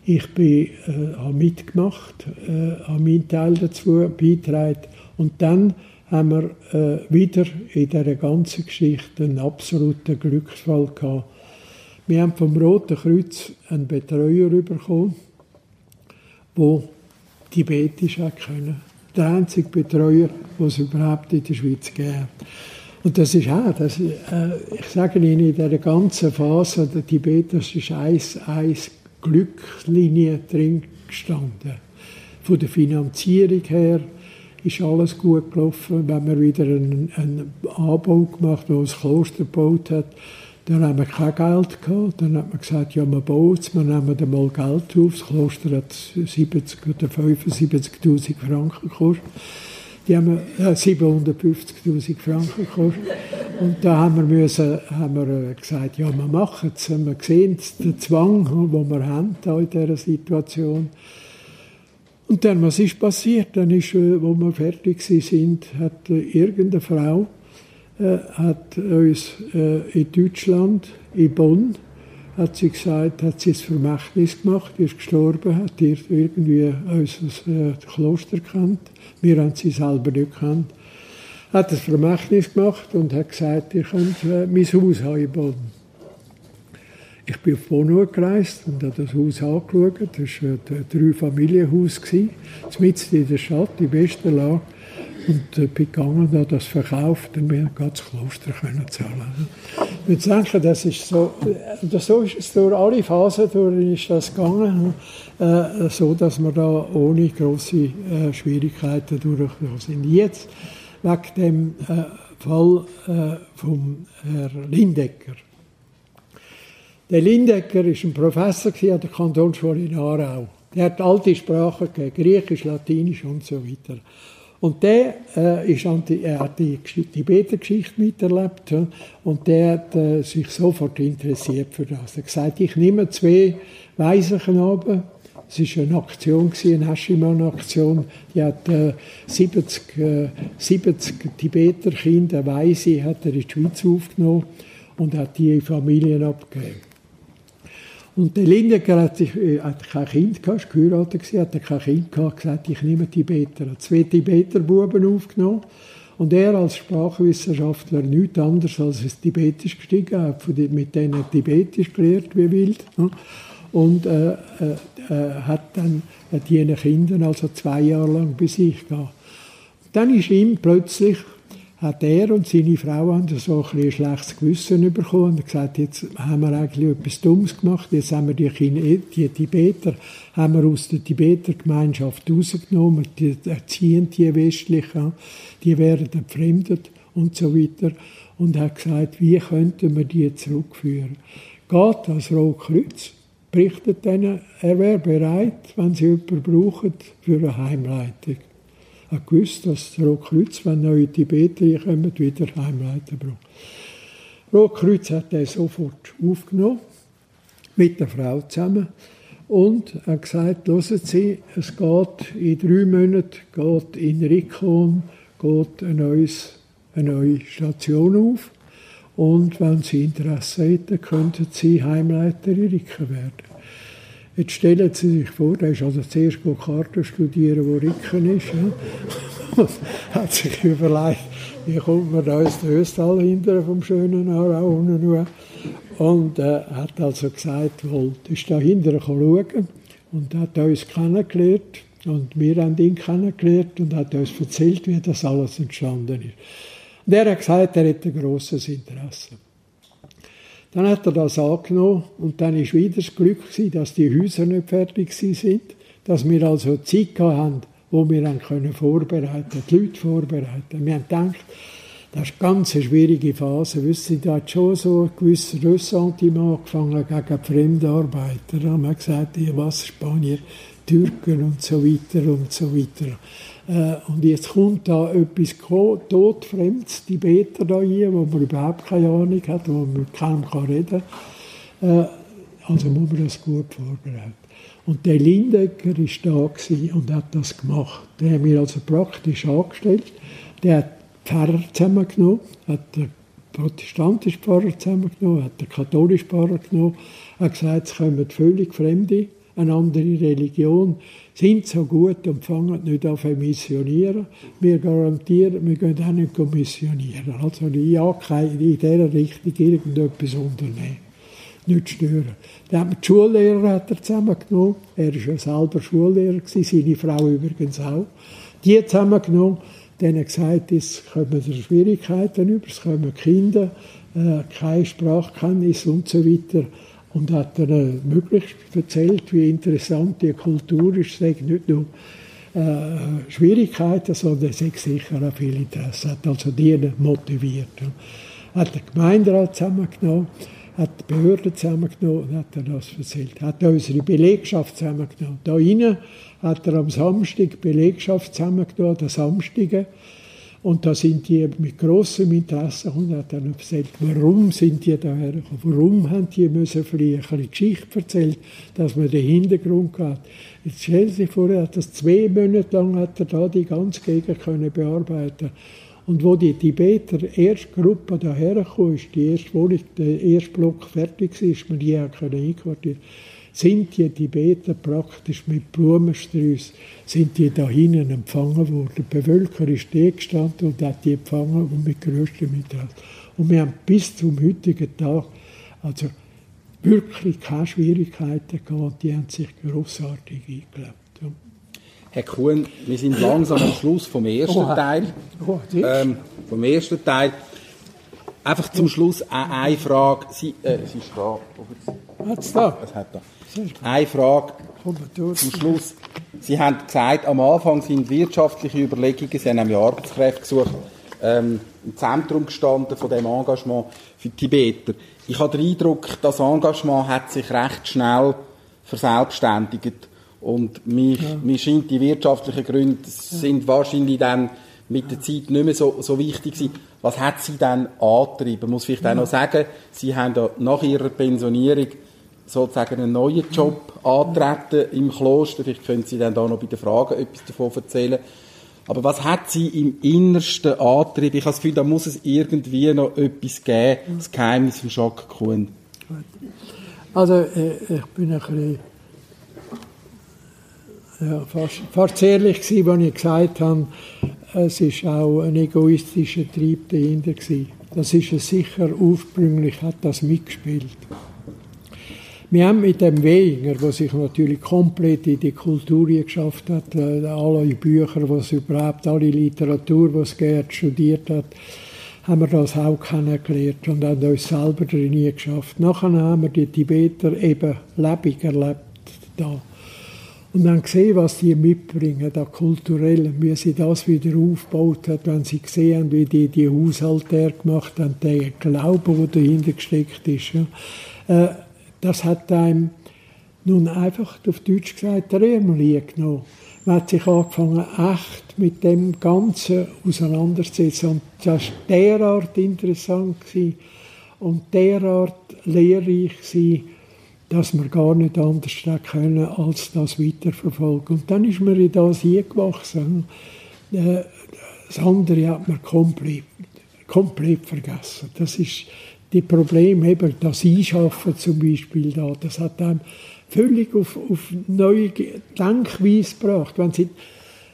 Ich bin, äh, habe mitgemacht, äh, habe meinen Teil dazu beigetragen und dann haben wir äh, wieder in dieser ganzen Geschichte einen absoluten Glücksfall gehabt. Wir haben vom Roten Kreuz einen Betreuer bekommen, der Tibetisch auch können. Der einzige Betreuer, den es überhaupt in der Schweiz gibt. Und das ist auch, das, äh, ich sage Ihnen, in dieser ganzen Phase der Tibeter ist eins, eins Glücklinie drin gestanden. Von der Finanzierung her ist alles gut gelaufen. Wenn man wieder einen, einen Anbau gemacht, der das Kloster gebaut hat, dann haben wir kein Geld gehabt. Dann hat man gesagt, ja, wir bauen es, wir nehmen dann mal Geld auf. Das Kloster hat 70 oder 75.000 Franken gekostet. Die haben äh, 750.000 Franken gekostet. Und da haben wir, müssen, haben wir äh, gesagt, ja, wir machen es. Wir sehen den Zwang, den wir haben in dieser Situation. Und dann, was ist passiert? Dann ist, äh, wo wir fertig sind, hat äh, irgendeine Frau hat uns äh, in Deutschland, in Bonn, hat sie gesagt, hat sie das Vermächtnis gemacht, ist gestorben, hat ihr irgendwie unser äh, Kloster gekannt. Wir haben sie selber nicht gekannt. Hat das Vermächtnis gemacht und hat gesagt, ihr könnt äh, mein Haus haben in Bonn. Ich bin auf Bonn gereist und habe das Haus angeschaut. Das war ein Drei-Familienhaus, mitten in der Stadt, in bester Lage. Und äh, bin gegangen und habe das verkauft und wir konnten das Kloster können zahlen. Ich denke, das ist so, äh, so ist es durch alle Phasen durch ist das gegangen, äh, so dass wir da ohne große äh, Schwierigkeiten durchgekommen sind. Jetzt, wegen dem äh, Fall äh, von Herrn Lindecker. Der Lindecker war ein Professor an der Kantonsschule in Aarau. Der hat alte Sprachen gegeben, Griechisch, Latinisch und so weiter. Und der äh, ist an die, er hat die Tibeter-Geschichte miterlebt ja, und der hat äh, sich sofort interessiert für das. Er hat gesagt, ich nehme zwei Waisenknaben, es war eine Aktion, eine Haschimann-Aktion, die hat äh, 70, äh, 70 Tibeter Kinder, Weise, hat er in die Schweiz aufgenommen und hat die in Familien abgegeben. Und der Lindecker hat, sich, äh, hat kein Kind gehabt, ist geheiratet hat kein Kind gehabt, gesagt, ich nehme Tibeter. Er hat zwei Tibeter-Buben aufgenommen. Und er als Sprachwissenschaftler nichts anderes als ins Tibetisch gestiegen, hat mit denen Tibetisch gelehrt wie wild. Und äh, äh, äh, hat dann die Kinder also zwei Jahre lang bei sich gehabt. Dann ist ihm plötzlich hat er und seine Frau haben so ein, ein schlechtes Gewissen bekommen und gesagt, jetzt haben wir eigentlich etwas Dummes gemacht, jetzt haben wir die, Chine die Tibeter haben wir aus der Tibeter Gemeinschaft rausgenommen, die erziehen die Westlichen, die werden entfremdet und so weiter und hat gesagt, wie könnten wir die zurückführen. Geht als Rotkreuz, berichtet denen, er wäre bereit, wenn sie jemanden brauchen, für eine Heimleitung habe gewusst, dass das Rotkreuz, wenn neue Tibeter kommen, wieder Heimleiter braucht. Rotkreuz hat er sofort aufgenommen, mit der Frau zusammen, und hat gesagt, hören Sie, es geht in drei Monaten geht in Rikon geht ein neues, eine neue Station auf. Und wenn Sie Interesse hätten, könnten Sie Heimleiter in Ricken werden. Jetzt stellen Sie sich vor, der ist also zuerst Karten studieren, wo Ricken ist. Ja. hat sich überlegt, wie kommt man da ins Östal hinter vom schönen Aarau unten Und äh, hat also gesagt, wollte, ist da hinten schauen und hat uns kennengelernt. Und wir haben ihn kennengelernt und hat uns erzählt, wie das alles entstanden ist. Und er hat gesagt, er hätte ein grosses Interesse. Dann hat er das angenommen und dann ist wieder das Glück gewesen, dass die Häuser nicht fertig sind, dass wir also Zeit haben, wo wir dann können vorbereiten, die Leute vorbereiten. Wir haben gedacht, das ist eine ganz schwierige Phase. Wissen Sie, da hat schon so ein gewisses Ressentiment angefangen gegen Fremdarbeiter. Da haben wir gesagt, was, Spanier, Türken und so weiter und so weiter. Äh, und jetzt kommt da etwas todfremdes, die Beter da hier, wo man überhaupt keine Ahnung hat, wo man keinem kann reden kann. Äh, also muss man das gut vorbereiten. Und der Lindecker war da und hat das gemacht. Der hat mich also praktisch angestellt. Der hat Pfarrer zusammengenommen, hat den protestantischen Pfarrer zusammengenommen, hat den katholischen Pfarrer genommen, hat gesagt, es kommen völlig Fremde, eine andere Religion, sind so gut und fangen nicht an zu missionieren. Wir garantieren, wir gehen auch nicht missionieren. Also ja, in dieser Richtung irgendetwas unternehmen. Nicht stören. Dann hat die Schullehrer hat er zusammengenommen. Er war ja selber Schullehrer, seine Frau übrigens auch. Die zusammengenommen, denen gesagt, es kommen Schwierigkeiten über, es kommen Kinder, äh, keine Sprachkenntnis und so weiter und hat dann möglichst erzählt, wie interessant die Kultur ist. Es nicht nur äh, Schwierigkeiten, sondern es sicher auch viel Interesse. Hat also die motiviert. Hat den Gemeinderat zusammengenommen, hat die Behörden zusammengenommen und hat dann das erzählt. Hat unsere Belegschaft zusammengenommen. Da innen hat er am Samstag Belegschaft zusammengenommen, der Samstige und da sind die mit großem Interesse und hat dann erzählt, warum sind die da hergekommen, warum haben die müssen fliehen, eine Geschichte erzählt, dass man den Hintergrund hat. Jetzt stellen Sie sich vor, er hat das zwei Monate lang hat er da die ganze Gegend können bearbeiten. Und wo die Tibeter erste Gruppe daher kam, ist die erste Wohnung, der erste Block fertig war, ist man die einquartiert sind die Tibeter praktisch mit Blumensträußen, sind die da hinten empfangen worden. Die Bevölkerung ist da gestanden und hat die empfangen und mit größtem Interesse. Und wir haben bis zum heutigen Tag also wirklich keine Schwierigkeiten gehabt. Die haben sich grossartig eingelebt. Herr Kuhn, wir sind langsam am Schluss vom ersten oh, Teil. Oh, ähm, vom ersten Teil. Einfach zum Schluss eine Frage. Sie, äh, Sie ist da. Hat's da? Es hat da. Eine Frage zum Schluss. Sie haben gesagt, am Anfang sind wirtschaftliche Überlegungen, Sie haben ja Arbeitskräfte gesucht, ähm, im Zentrum gestanden von dem Engagement für die Tibeter. Ich habe den Eindruck, das Engagement hat sich recht schnell verselbstständigt und mich, ja. mir scheint, die wirtschaftlichen Gründe sind wahrscheinlich dann mit der Zeit nicht mehr so, so wichtig gewesen. Was hat sie dann angetrieben? Muss vielleicht ja. auch noch sagen, sie haben da nach ihrer Pensionierung sozusagen einen neuen Job antreten im Kloster. Vielleicht können Sie dann da noch bei den Fragen etwas davon erzählen. Aber was hat sie im Innersten angetrieben? Ich habe das Gefühl, da muss es irgendwie noch etwas geben, das Geheimnis von Jacques Kuhn. Also, äh, ich bin ein bisschen ja, fast, fast ehrlich gewesen, als ich gesagt habe, es ist auch ein egoistischer Trieb dahinter gewesen. Das ist sicher ursprünglich, hat das mitgespielt. Wir haben mit dem Wehinger, der sich natürlich komplett in die Kultur geschafft hat, äh, alle Bücher, was überhaupt, alle Literatur, was Gerd studiert hat, haben wir das auch kennengelernt und haben uns selber drin geschafft. Nachher haben wir die Tibeter eben lebendig erlebt da und dann gesehen, was die mitbringen, da kulturell, wie sie das wieder aufgebaut hat, wenn sie gesehen haben, wie die die Haushalte gemacht haben, der Glaube, der dahinter gesteckt ist. Ja. Äh, das hat einem nun einfach auf Deutsch gesagt der Ärmel genommen. Man hat sich angefangen, echt mit dem Ganzen auseinanderzusetzen. Und das war derart interessant und derart lehrreich dass wir gar nicht anders können, als das weiterverfolgen. Und dann ist mir in das eingewachsen. Äh, das andere hat man komplett, komplett vergessen. Das ist die Probleme, eben das Einschaffen zum Beispiel da, das hat einem völlig auf, auf neue Denkweise gebracht. Wenn Sie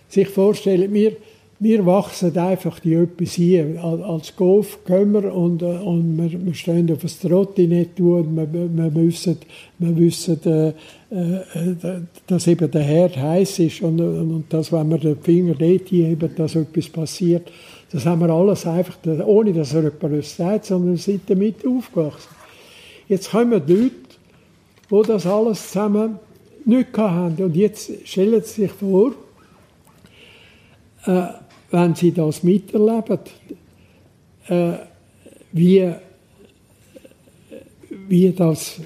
sich vorstellen, wir, wir wachsen einfach die etwas hier. Als Golf gehen wir und, und wir, wir stehen auf das Trottinett und wir, wir wissen, wir wissen äh, äh, dass eben der Herd heiß ist und, und dass, wenn wir den Finger dort heben, dass etwas passiert. Das haben wir alles einfach, ohne dass er jemand sagt, sondern wir sind damit aufgewachsen. Jetzt kommen Leute, die das alles zusammen nicht haben. Und jetzt stellen Sie sich vor, äh, wenn Sie das miterleben, äh, wie, wie das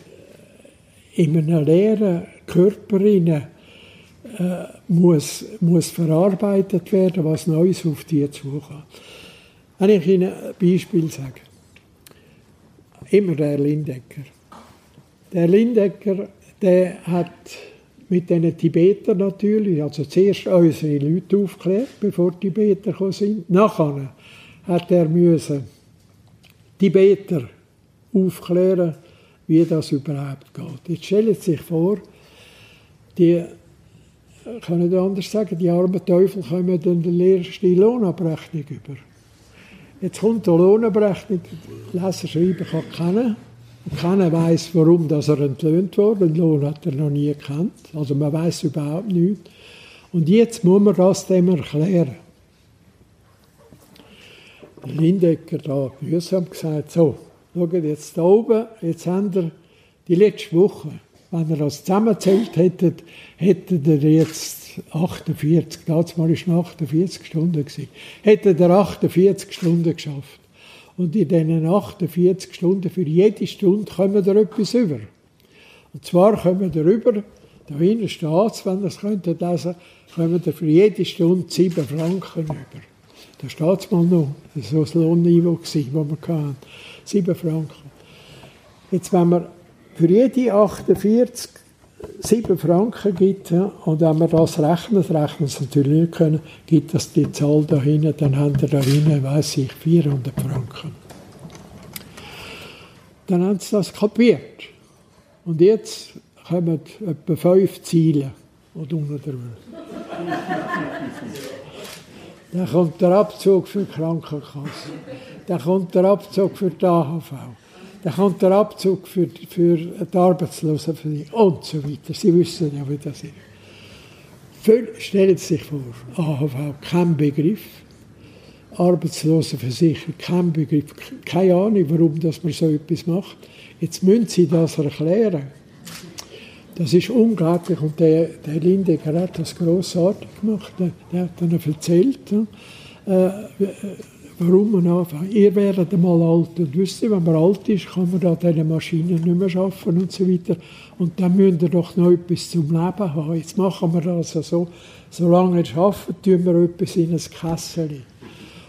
in einem leeren Körper äh, muss, muss verarbeitet werden, was Neues auf die zukommt. Wenn ich Ihnen ein Beispiel sage, immer der Lindecker. Der Lindecker, der hat mit den Tibetern natürlich, also zuerst unsere Leute aufgeklärt, bevor die Tibeter gekommen sind. Nachher hat er müssen Tibeter aufklären, wie das überhaupt geht. Jetzt stellen Sie sich vor, die ich kann nicht anders sagen, die armen Teufel kommen dann die erste Lohnabrechnung über. Jetzt kommt die Lohnabrechnung, Leser schreiben kann keiner. Keiner weiß, warum dass er entlöhnt wurde. Den Lohn hat er noch nie gekannt. Also man weiß überhaupt nichts. Und jetzt muss man das dem erklären. Der Lindecker da mühsam gesagt, so, schaut jetzt da oben, jetzt haben wir die letzte Woche wenn er das zusammenzählt hätte, hätte er jetzt 48, damals war es 48 Stunden gewesen, hätte er 48 Stunden geschafft. Und in diesen 48 Stunden, für jede Stunde, kommen wir etwas über. Und zwar kommen wir über, da hinten steht es, wenn ihr es lesen könnt, kommen wir für jede Stunde 7 Franken über. Da steht es mal noch, das war das Lohnniveau, das wir hatten. 7 Franken. Jetzt, wenn wir für jede 48 7 Franken gibt, ja, und wenn man das rechnet, rechnen Sie natürlich nicht können, gibt das die Zahl da hinten, dann haben Sie da hinten, weiß ich, 400 Franken. Dann haben Sie das kapiert. Und jetzt kommen etwa fünf Ziele, die unten drüber. Dann kommt der Abzug für die Krankenkasse. Dann kommt der Abzug für die AHV. Dann kommt der Abzug für, für die Arbeitslosenversicherung und so weiter. Sie wissen ja, wie das ist. Stellen Sie sich vor, AHV, kein Begriff. Arbeitslosenversicherung, kein Begriff. Keine Ahnung, warum dass man so etwas macht. Jetzt müssen Sie das erklären. Das ist unglaublich. Und der, der Lindecker hat das grossartig gemacht. Der, der hat dann erzählt, äh, warum man anfängt. Ihr werdet einmal alt. Und wisst ihr, wenn man alt ist, kann man da diese Maschinen nicht mehr arbeiten und so weiter. Und dann müsst ihr doch noch etwas zum Leben haben. Jetzt machen wir das also so. Solange ihr arbeitet, tun wir etwas in ein Kessel.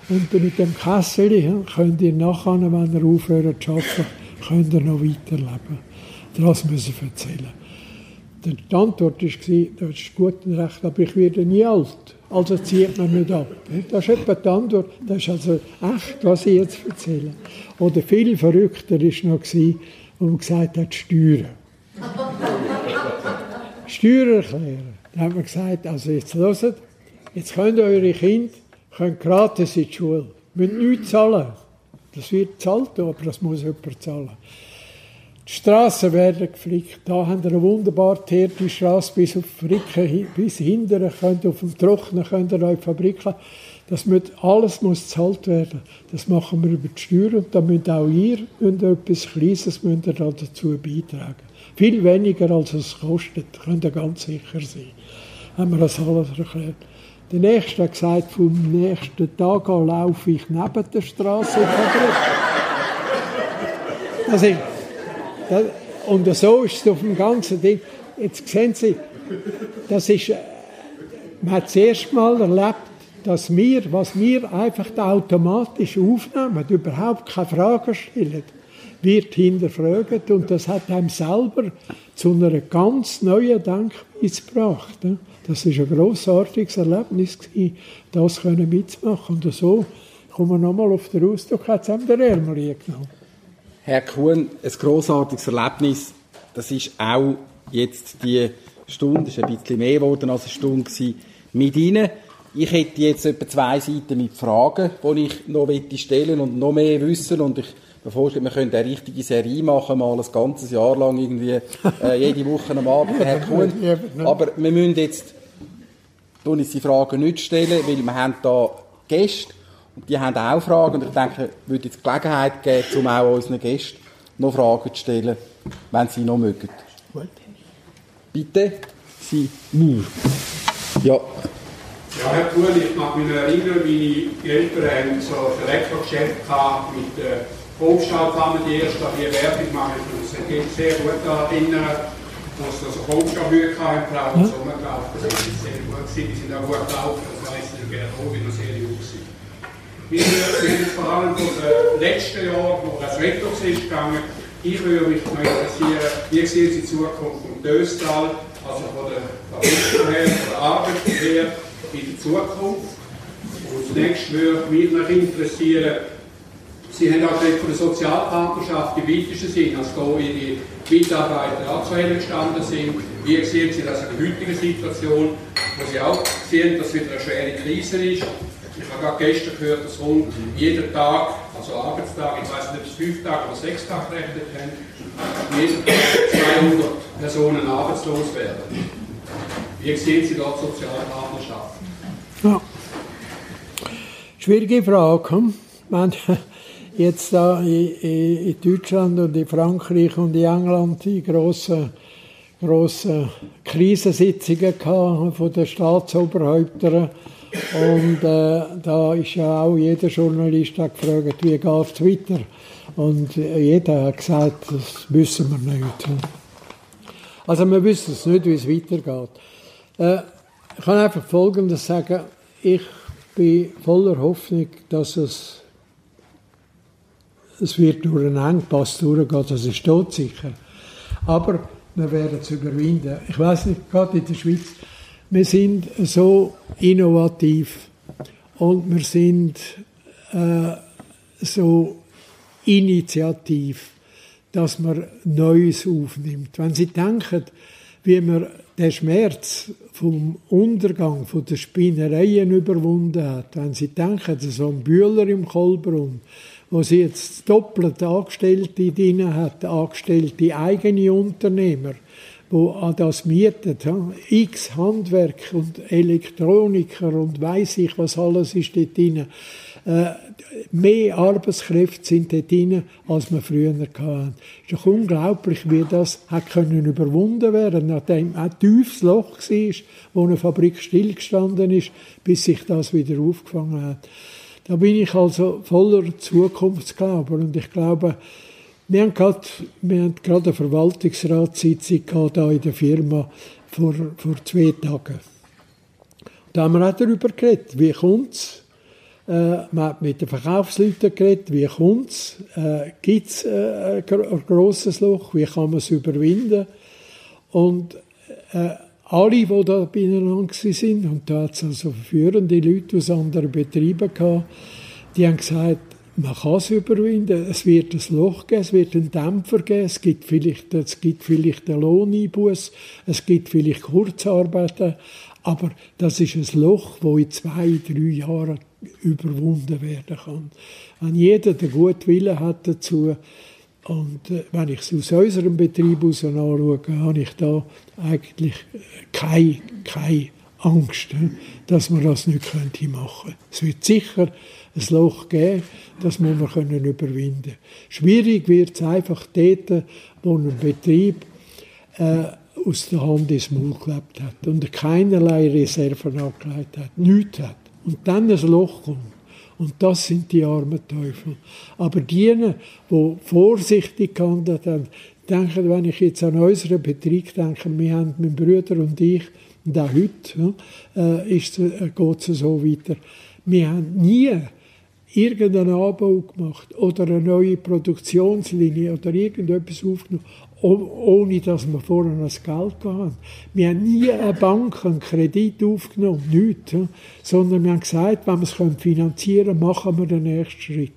Und mit dem Kessel könnt ihr nachher, wenn ihr aufhört zu arbeiten, könnt ihr noch weiterleben. Das müssen wir erzählen. Die Antwort war, das ist gut und recht, aber ich werde nie alt. Also zieht man nicht ab. Das ist etwa die Antwort. Das ist also echt, was ich jetzt erzähle. Oder viel verrückter war noch, wo man gesagt hat, Steuern. Steuern erklären. Dann haben wir gesagt, also jetzt hört, jetzt könnt eure Kinder könnt gratis in die Schule. Müsst nichts zahlen. Das wird gezahlt, aber das muss jemand zahlen. Die Straßen werden geflickt. Da haben wir eine wunderbar teerte Straße bis auf Fricken, bis hinten, könnt auf dem Trocknen könnt ihr euch fabriken. Das muss, alles muss gezahlt werden. Das machen wir über die Steuern und da müsst auch ihr müsst etwas Kleines müsst ihr dazu beitragen. Viel weniger als es kostet, könnt ihr ganz sicher sein. Haben wir das alles erklärt. Der Nächste hat gesagt, vom nächsten Tag an laufe ich neben der Straße. Das ist und so ist es auf dem ganzen Ding. Jetzt sehen Sie, das ist, äh, man hat das erste Mal erlebt, dass wir, was wir einfach automatisch aufnehmen, überhaupt keine Fragen stellen, wird hinterfragt und das hat einem selber zu einer ganz neuen Denkweise gebracht. Das ist ein grossartiges Erlebnis das können mitzumachen. Und so kommen wir nochmal auf den Ausdruck, hat es einem der Ärmel genommen. Herr Kuhn, ein grossartiges Erlebnis. Das ist auch jetzt die Stunde, ist ein bisschen mehr geworden als eine Stunde gewesen, mit Ihnen. Ich hätte jetzt etwa zwei Seiten mit Fragen, die ich noch stellen und noch mehr wissen und ich mir vorstelle, wir könnten eine richtige Serie machen, mal ein ganzes Jahr lang irgendwie, äh, jede Woche am Abend, Herr Kuhn. Aber wir müssen jetzt, tun uns die Fragen nicht stellen, weil wir haben da Gäste und die haben auch Fragen und ich denke, es würde jetzt Gelegenheit geben, um auch unseren Gästen noch Fragen zu stellen, wenn sie noch mögen. Gut. Bitte, Sie Mur. Ja. Ja, Herr Kuhn, ich mag mich erinnern, meine Eltern haben so ein Elektrogeschäft mit der Hofstahlpfanne, die erste die Werbung mache ich mich sehr gut daran erinnern, dass sie so Hofstahlhüte haben, zusammengelaufen sind. Die sind sehr gut die sind auch gut gelaufen, das weiss ich gerne auch, wie noch sehr jung sind. Wir sind vor allem von den letzten Jahren, wo das Retro ist gegangen, ich würde mich interessieren, wie sehen Sie die Zukunft vom Döstal, also von der Fabrik her, von der Arbeit her, in der Zukunft. Und zunächst würde mich interessieren, Sie haben auch von der Sozialpartnerschaft im weitesten Sinn, als da Ihre Mitarbeiter aktuell entstanden sind. Wie sehen Sie das in der heutigen Situation, wo Sie auch sehen, dass wieder eine schwere Krise ist? Ich habe gerade gestern gehört, dass rund jeden Tag, also Arbeitstag, ich weiß nicht, ob es fünf Tage oder sechs Tage gerechnet haben, jeden Tag 200 Personen arbeitslos werden. Wie sehen Sie dort soziale Partnerschaften? Ja. Schwierige Frage. Hm? Man, jetzt da in, Deutschland und in Frankreich und in England die grossen, grossen Krisensitzungen von den Staatsoberhäuptern und äh, da ist ja auch jeder Journalist gefragt, wie geht es weiter? Und jeder hat gesagt, das wissen wir nicht. Also wir wissen es nicht, wie es weitergeht. Äh, ich kann einfach Folgendes sagen. Ich bin voller Hoffnung, dass es, es wird durch einen Engpass durchgehen, das ist tot sicher. Aber wir werden es überwinden. Ich weiß nicht, gerade in der Schweiz, wir sind so innovativ und wir sind äh, so initiativ, dass man Neues aufnimmt. Wenn Sie denken, wie man den Schmerz vom Untergang von der Spinnereien überwunden hat, wenn Sie denken, so ein Bühler im Kolbrunn, wo sie jetzt doppelt Angestellte drin hat, angestellte eigene Unternehmer, wo das mietet, x Handwerk und Elektroniker und weiß ich was alles ist dort drin. Äh, mehr Arbeitskräfte sind dort drin, als wir früher hatten. Es ist doch unglaublich, wie das hat können überwunden werden, nachdem ein tiefes Loch war, wo eine Fabrik stillgestanden ist, bis sich das wieder aufgefangen hat. Da bin ich also voller Zukunftsglauber und ich glaube, wir haben gerade, eine Verwaltungsratssitzung gehabt, in der Firma vor, vor zwei Tagen. Da haben wir auch darüber geredet, wie kommt es. Äh, man hat mit den Verkaufsleuten geredet, wie kommt es. Äh, Gibt es äh, ein grosses Loch, wie kann man es überwinden. Und äh, alle, die da beieinander sind, und da hat es also führende Leute aus anderen Betrieben gehabt, die haben gesagt, man kann es überwinden, es wird ein Loch geben, es wird einen Dämpfer geben, es gibt vielleicht, es gibt vielleicht einen Lohneinbuß, es gibt vielleicht Kurzarbeiten, aber das ist ein Loch, das in zwei, drei Jahren überwunden werden kann. Wenn jeder den guten Willen hat dazu, und äh, wenn ich es aus unserem Betrieb heraus anschaue, habe ich da eigentlich keine, keine Angst, dass man das nicht machen könnte. Es wird sicher ein Loch geben, das muss man können überwinden Schwierig wird es einfach dort, wo ein Betrieb äh, aus der Hand ins Maul geklebt hat und keinerlei Reserven angelegt hat, nichts hat. Und dann ein Loch kommt. Und das sind die armen Teufel. Aber diejenigen, die vorsichtig gehandelt haben, denken, wenn ich jetzt an unseren Betrieb denke, wir haben, mein Bruder und ich, und auch heute äh, äh, geht es so weiter, wir haben nie irgendeinen Anbau gemacht oder eine neue Produktionslinie oder irgendetwas aufgenommen, ohne dass wir vorher das Geld hatten. Wir haben nie eine Bank einen Kredit aufgenommen, nichts, sondern wir haben gesagt, wenn wir es finanzieren können, machen wir den nächsten Schritt.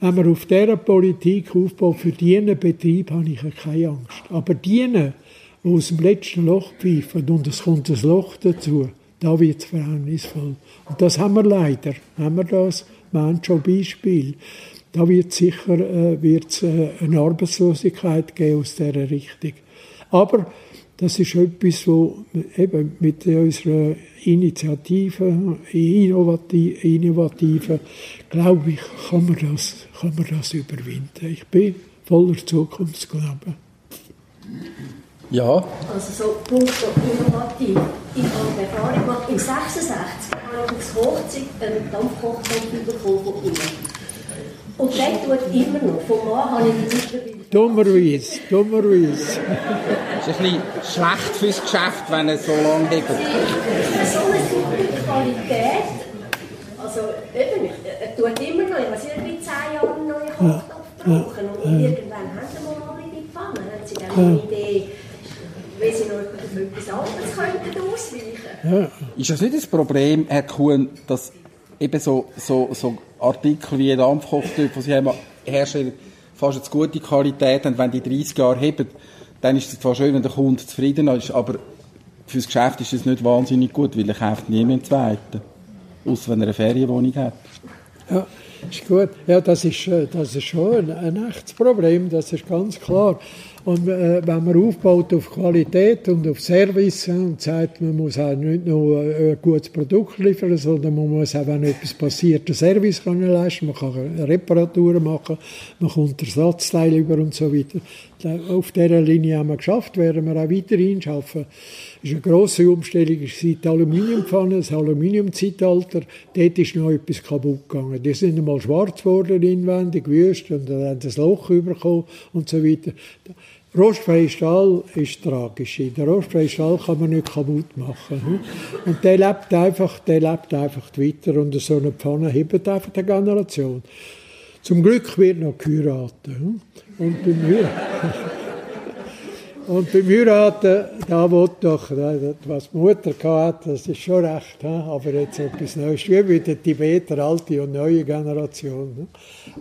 Wenn wir auf dieser Politik aufbauen, für diesen Betrieb habe ich keine Angst. Aber diejenigen, die aus dem letzten Loch pfeifen und es kommt ein Loch dazu, da wird es verhängnisvoll. Und das haben wir leider, haben wir das. Haben schon Beispiele. Da wird sicher äh, wird's, äh, eine Arbeitslosigkeit geben aus dieser Richtung. Aber das ist etwas, wo eben mit unserer Initiative, innovative, innovative glaube ich, kann man, das, kann man das überwinden. Ich bin voller Zukunftsglauben. Ja. Also so Punkt innovativ. Ich habe Erfahrung gemacht, im 66 das Hochzeit, einen Dampfkochtopf bekommen von Ihnen. Und der tut immer noch. Vom Mann habe ich die mittlerweile. Dummerweise, dummerweise. Das ist ein bisschen schlecht fürs Geschäft, wenn es so lange liegt. So eine super Qualität. Also, eben, er tut immer noch. Ich weiß nicht, wie zehn Jahre einen neuen Kochtopf brauchen. Und irgendwann haben sie mal alle die Pfanne. Haben sie dann eine Idee, wie sie noch anderes könnten ausweichen ja. Ist das nicht das Problem, Herr Kuhn, dass eben so, so, so Artikel wie Dampfkochtöpfe, die sie haben, herstellen fast eine gute Qualität und wenn die 30 Jahre haben, dann ist es zwar schön, wenn der Kunde zufrieden ist, aber fürs Geschäft ist es nicht wahnsinnig gut, weil er kauft nie mehr einen zweiten. Außer wenn er eine Ferienwohnung hat. Ja, ist gut. Ja, das ist, äh, das ist schon ein, ein echtes Problem, das ist ganz klar. Und äh, wenn man aufbaut auf Qualität und auf Service und sagt, man muss auch nicht nur ein gutes Produkt liefern, sondern man muss auch, wenn etwas passiert, einen Service können leisten, man kann Reparaturen machen, man kommt Ersatzteile über und so weiter. Auf dieser Linie haben wir geschafft, werden wir auch weiterhin schaffen. Das ist eine grosse Umstellung, ist die Aluminiumpfanne, das Aluminiumzeitalter, dort ist noch etwas kaputt gegangen. Die sind einmal schwarz geworden inwendig, wüst, und dann haben das Loch bekommen und so weiter. Rostfreier Stahl ist tragisch. Den rostfreien Stahl kann man nicht kaputt machen. Hm? Und der lebt einfach, der lebt einfach weiter und so eine Pfanne hebt einfach eine Generation. Zum Glück wird noch geheiratet. Und bei mir. Und beim Heiraten, da will doch, was die Mutter hatte, das ist schon recht, aber jetzt etwas Neues. Wie bei den Tibeter, alte und neue Generation.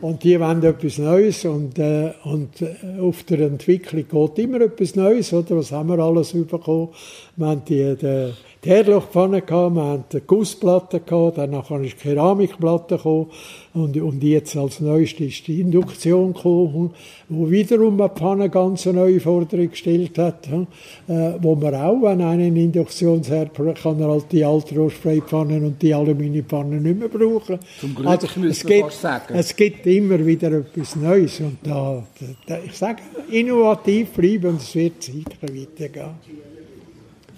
Und die wollen etwas Neues und, äh, und äh, auf der Entwicklung geht immer etwas Neues, oder? Was haben wir alles bekommen? Wir haben die, die die Herdlochpfanne gehabt, wir hatten die Gussplatte gehabt, dann nachher ist die Keramikplatte gekommen und, und jetzt als neuestes ist die Induktion gekommen, wo wiederum eine Pfanne ganz eine neue Forderung gestellt hat, äh, wo man auch, wenn einen Induktionsherd kann er halt die alten Rostbreipfannen und die Aluminiumpfannen nicht mehr brauchen. Zum Glück, also, es, gibt, sagen. es gibt immer wieder etwas Neues und da, da ich sage, innovativ bleiben und es wird sicher weitergehen.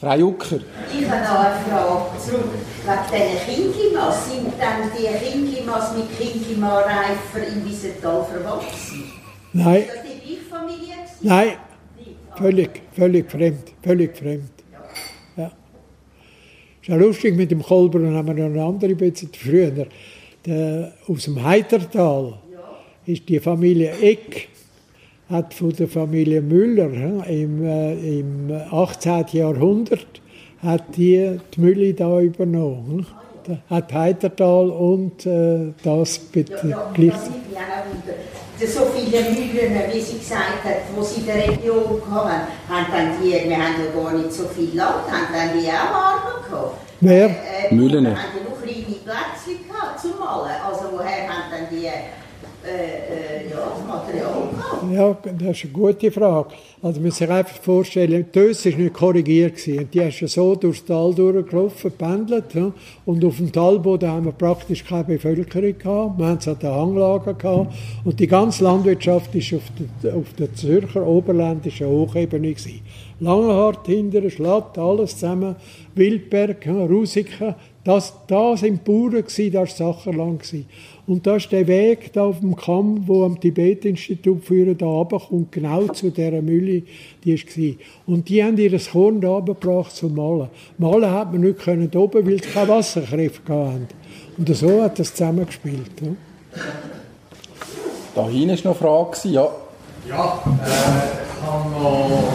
Frau Jucker. Ich habe noch eine Frage zurück wegen diesen Kinkimas. Sind dann die Kinkimas mit Kinkima-Reifer in Wiesenthal verwachsen? Nein. Ist das die Familie? Nein. Völlig, völlig fremd. Völlig fremd. Ja. Ist ja lustig, mit dem Kolbern haben wir noch eine andere bisschen früher. Der, aus dem Heitertal ist die Familie Eck hat von der Familie Müller im, äh, im 18. Jahrhundert hat die die Mühle da übernommen. Da hat Heitertal und äh, das bitte ja, ja, so viele Mühlen, wie sie gesagt hat, wo sie in der Region kommen, haben dann die, wir haben ja gar nicht so viel Land, haben dann die auch Arme gehabt. Wer? Äh, äh Mühlen. Haben die noch kleine Plätzchen gehabt zum Malen. Also woher haben dann die äh, ja, das Material Ja, das ist eine gute Frage. Also man muss sich einfach vorstellen, die Döse war nicht korrigiert. Gewesen. Die ist so durchs Tal durchgelaufen, pendelt. Ja. Und auf dem Talboden haben wir praktisch keine Bevölkerung gehabt. Wir haben es an den Hanglagen gehabt. Und die ganze Landwirtschaft war auf der, auf der Zürcher oberländischen Hochebene. Gewesen. Langenhart, Hindern, Schlatt, alles zusammen. Wildberg, Rusiken. Das, das sind Bauern, das war Sacherland. Und da ist der Weg da auf dem Kamm, wo am Tibet-Institut führen, da runterkommt, genau zu dieser Mühle, die war. Und die haben ihr Korn da runtergebracht zum Malen. Malen hat man nicht können oben, weil sie keine Wasserkräfte hatten. Und so hat das zusammengespielt. Ja. Da hinten war noch eine Frage, ja. Ja, äh, ich habe noch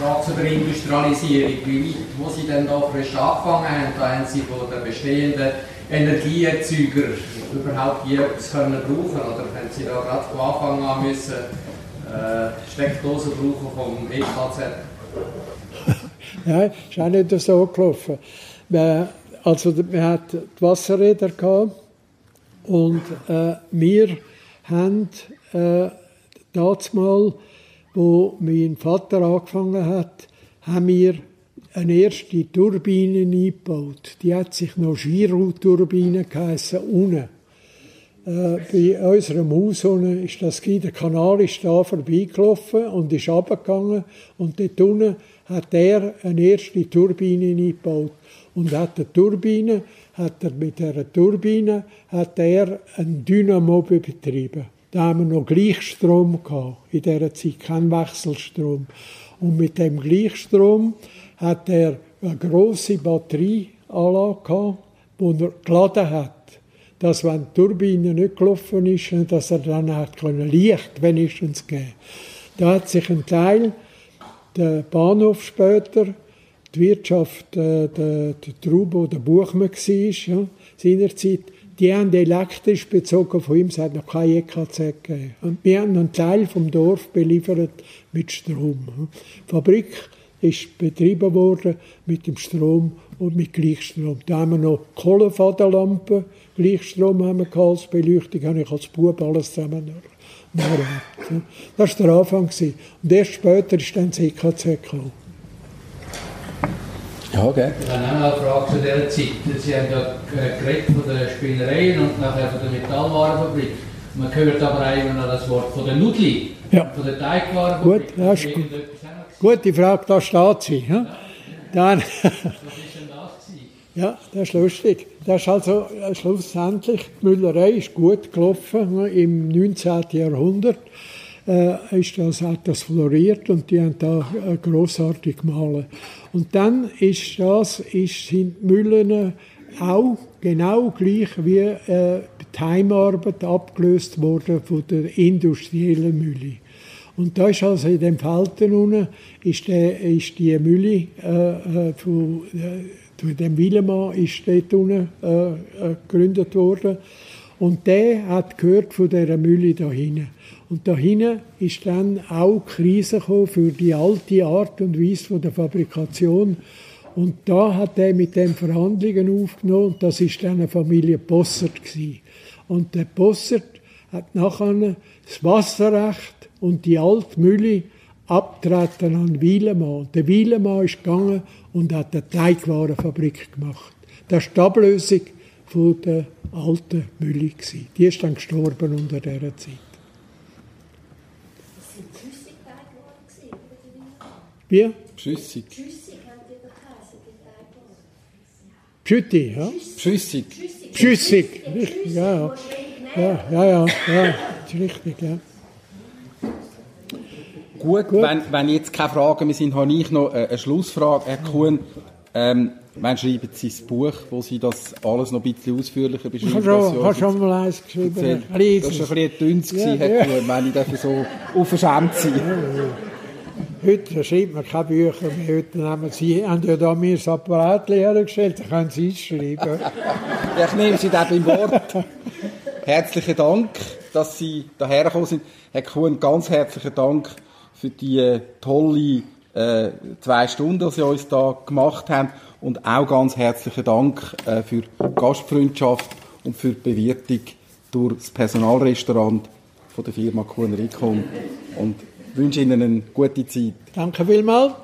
Frage zu der Industrialisierung. Wie weit, wo Sie denn da frisch angefangen haben, da haben Sie von den bestehenden Energieerzeuger überhaupt je etwas können brauchen oder haben Sie da gerade von Anfang an müssen äh, Steckdosen brauchen vom EKZ? Nein, ist auch nicht so gelaufen. Also wir hatten die Wasserräder und äh, wir haben äh, mal, wo mein Vater angefangen hat, haben wir eine erste Turbine eingebaut. Die hat sich noch Giro-Turbine geheissen, unten. Äh, bei unserem Haus unten ist das der Kanal ist da vorbeigelaufen und ist runtergegangen und dort unten hat er eine erste Turbine eingebaut und hat die Turbine, hat er mit dieser Turbine hat er einen Dynamo betrieben. Da haben wir noch Gleichstrom gehabt, in dieser Zeit, kein Wechselstrom. Und mit dem Gleichstrom hat er eine grosse Batterieanlage gehabt, die er geladen hat. Dass, wenn die Turbine nicht gelaufen ist, dass er dann hat können Licht wenigstens geben Da hat sich ein Teil, der Bahnhof später, die Wirtschaft, äh, der, der Traubo, der Buchmann war, ja, seinerzeit, die haben elektrisch bezogen von ihm, es hat noch kein EKZ gegeben. Und wir haben einen Teil vom Dorf beliefert mit Strom. Die Fabrik ist betrieben worden mit dem Strom und mit Gleichstrom. Da haben wir noch Kohlefadenlampen, Gleichstrom haben wir als Beleuchtung, habe ich als Bub alles zusammen noch Das war der Anfang. Und erst später ist dann das EKZ gekommen. Ja, okay. Dann auch noch eine Frage zu dieser Zeit. Sie haben ja geredet von den Spinnereien und nachher von der Metallwarenfabrik. Man hört aber auch immer noch das Wort von der Nudli, ja. von der Teigwarenfabrik. Gut, ja, ist gut. Gute Frage, da steht sie. Ja? Dann, ja, das ist lustig. Das ist also äh, schlussendlich, die Müllerei ist gut gelaufen ne, im 19. Jahrhundert. Äh, ist das, hat das floriert und die haben da äh, grossartig gemahlen. Und dann ist das, ist, sind Müllen auch genau gleich wie äh, die Heimarbeit abgelöst worden von der industriellen Mühle. Und da ist also in dem Falten unten, ist, der, ist die Mühle äh, äh von, von dem Willemann ist dort unten äh, äh, gegründet worden. Und der hat gehört von dieser Mühle da hinten. Und da hinten ist dann auch die Krise für die alte Art und Weise von der Fabrikation. Und da hat er mit den Verhandlungen aufgenommen und das ist dann eine Familie Bossert gewesen. Und der Bossert hat nachher das Wasserrecht und die alte Mühle abtreten an Wielemann. Der Wielemann ist gegangen und hat eine Teigwarenfabrik gemacht. Das war die Ablösung von der alten Mühle. Die ist dann gestorben unter dieser Zeit. Das sind Schüssig-Teigwaren Wie? Schüssig. Schüssig haben die geheißen, die Teigwaren. Pschütti, ja? Schüssig. Schüssig, ja. Ja, ja, ja, ja, das ist richtig, ja. Gut, Gut. Wenn, wenn jetzt keine Fragen mehr sind, habe ich noch eine Schlussfrage. Herr Kuhn, ähm, wann schreiben Sie das Buch, wo Sie das alles noch ein bisschen ausführlicher Ich beschreiben? schon, Sie habe schon mal eins geschrieben. erzählt? ein. Das war ein bisschen dünn, Ja, Herr ja. Kuhn, wenn ich dafür so unverschämt sein Heute schreibt man keine Bücher mehr. Heute nehmen Sie, haben ja da mir das Apparat hergestellt, dann können Sie es schreiben. Ja, ich nehme Sie da beim Wort. Herzlichen Dank, dass Sie daher gekommen sind. Herr Kuhn, ganz herzlichen Dank für die tolle äh, zwei Stunden, die Sie uns da gemacht haben. Und auch ganz herzlichen Dank äh, für die Gastfreundschaft und für die Bewirtung durch das Personalrestaurant von der Firma Kuhn Ricom. Und wünsche Ihnen eine gute Zeit. Danke vielmals.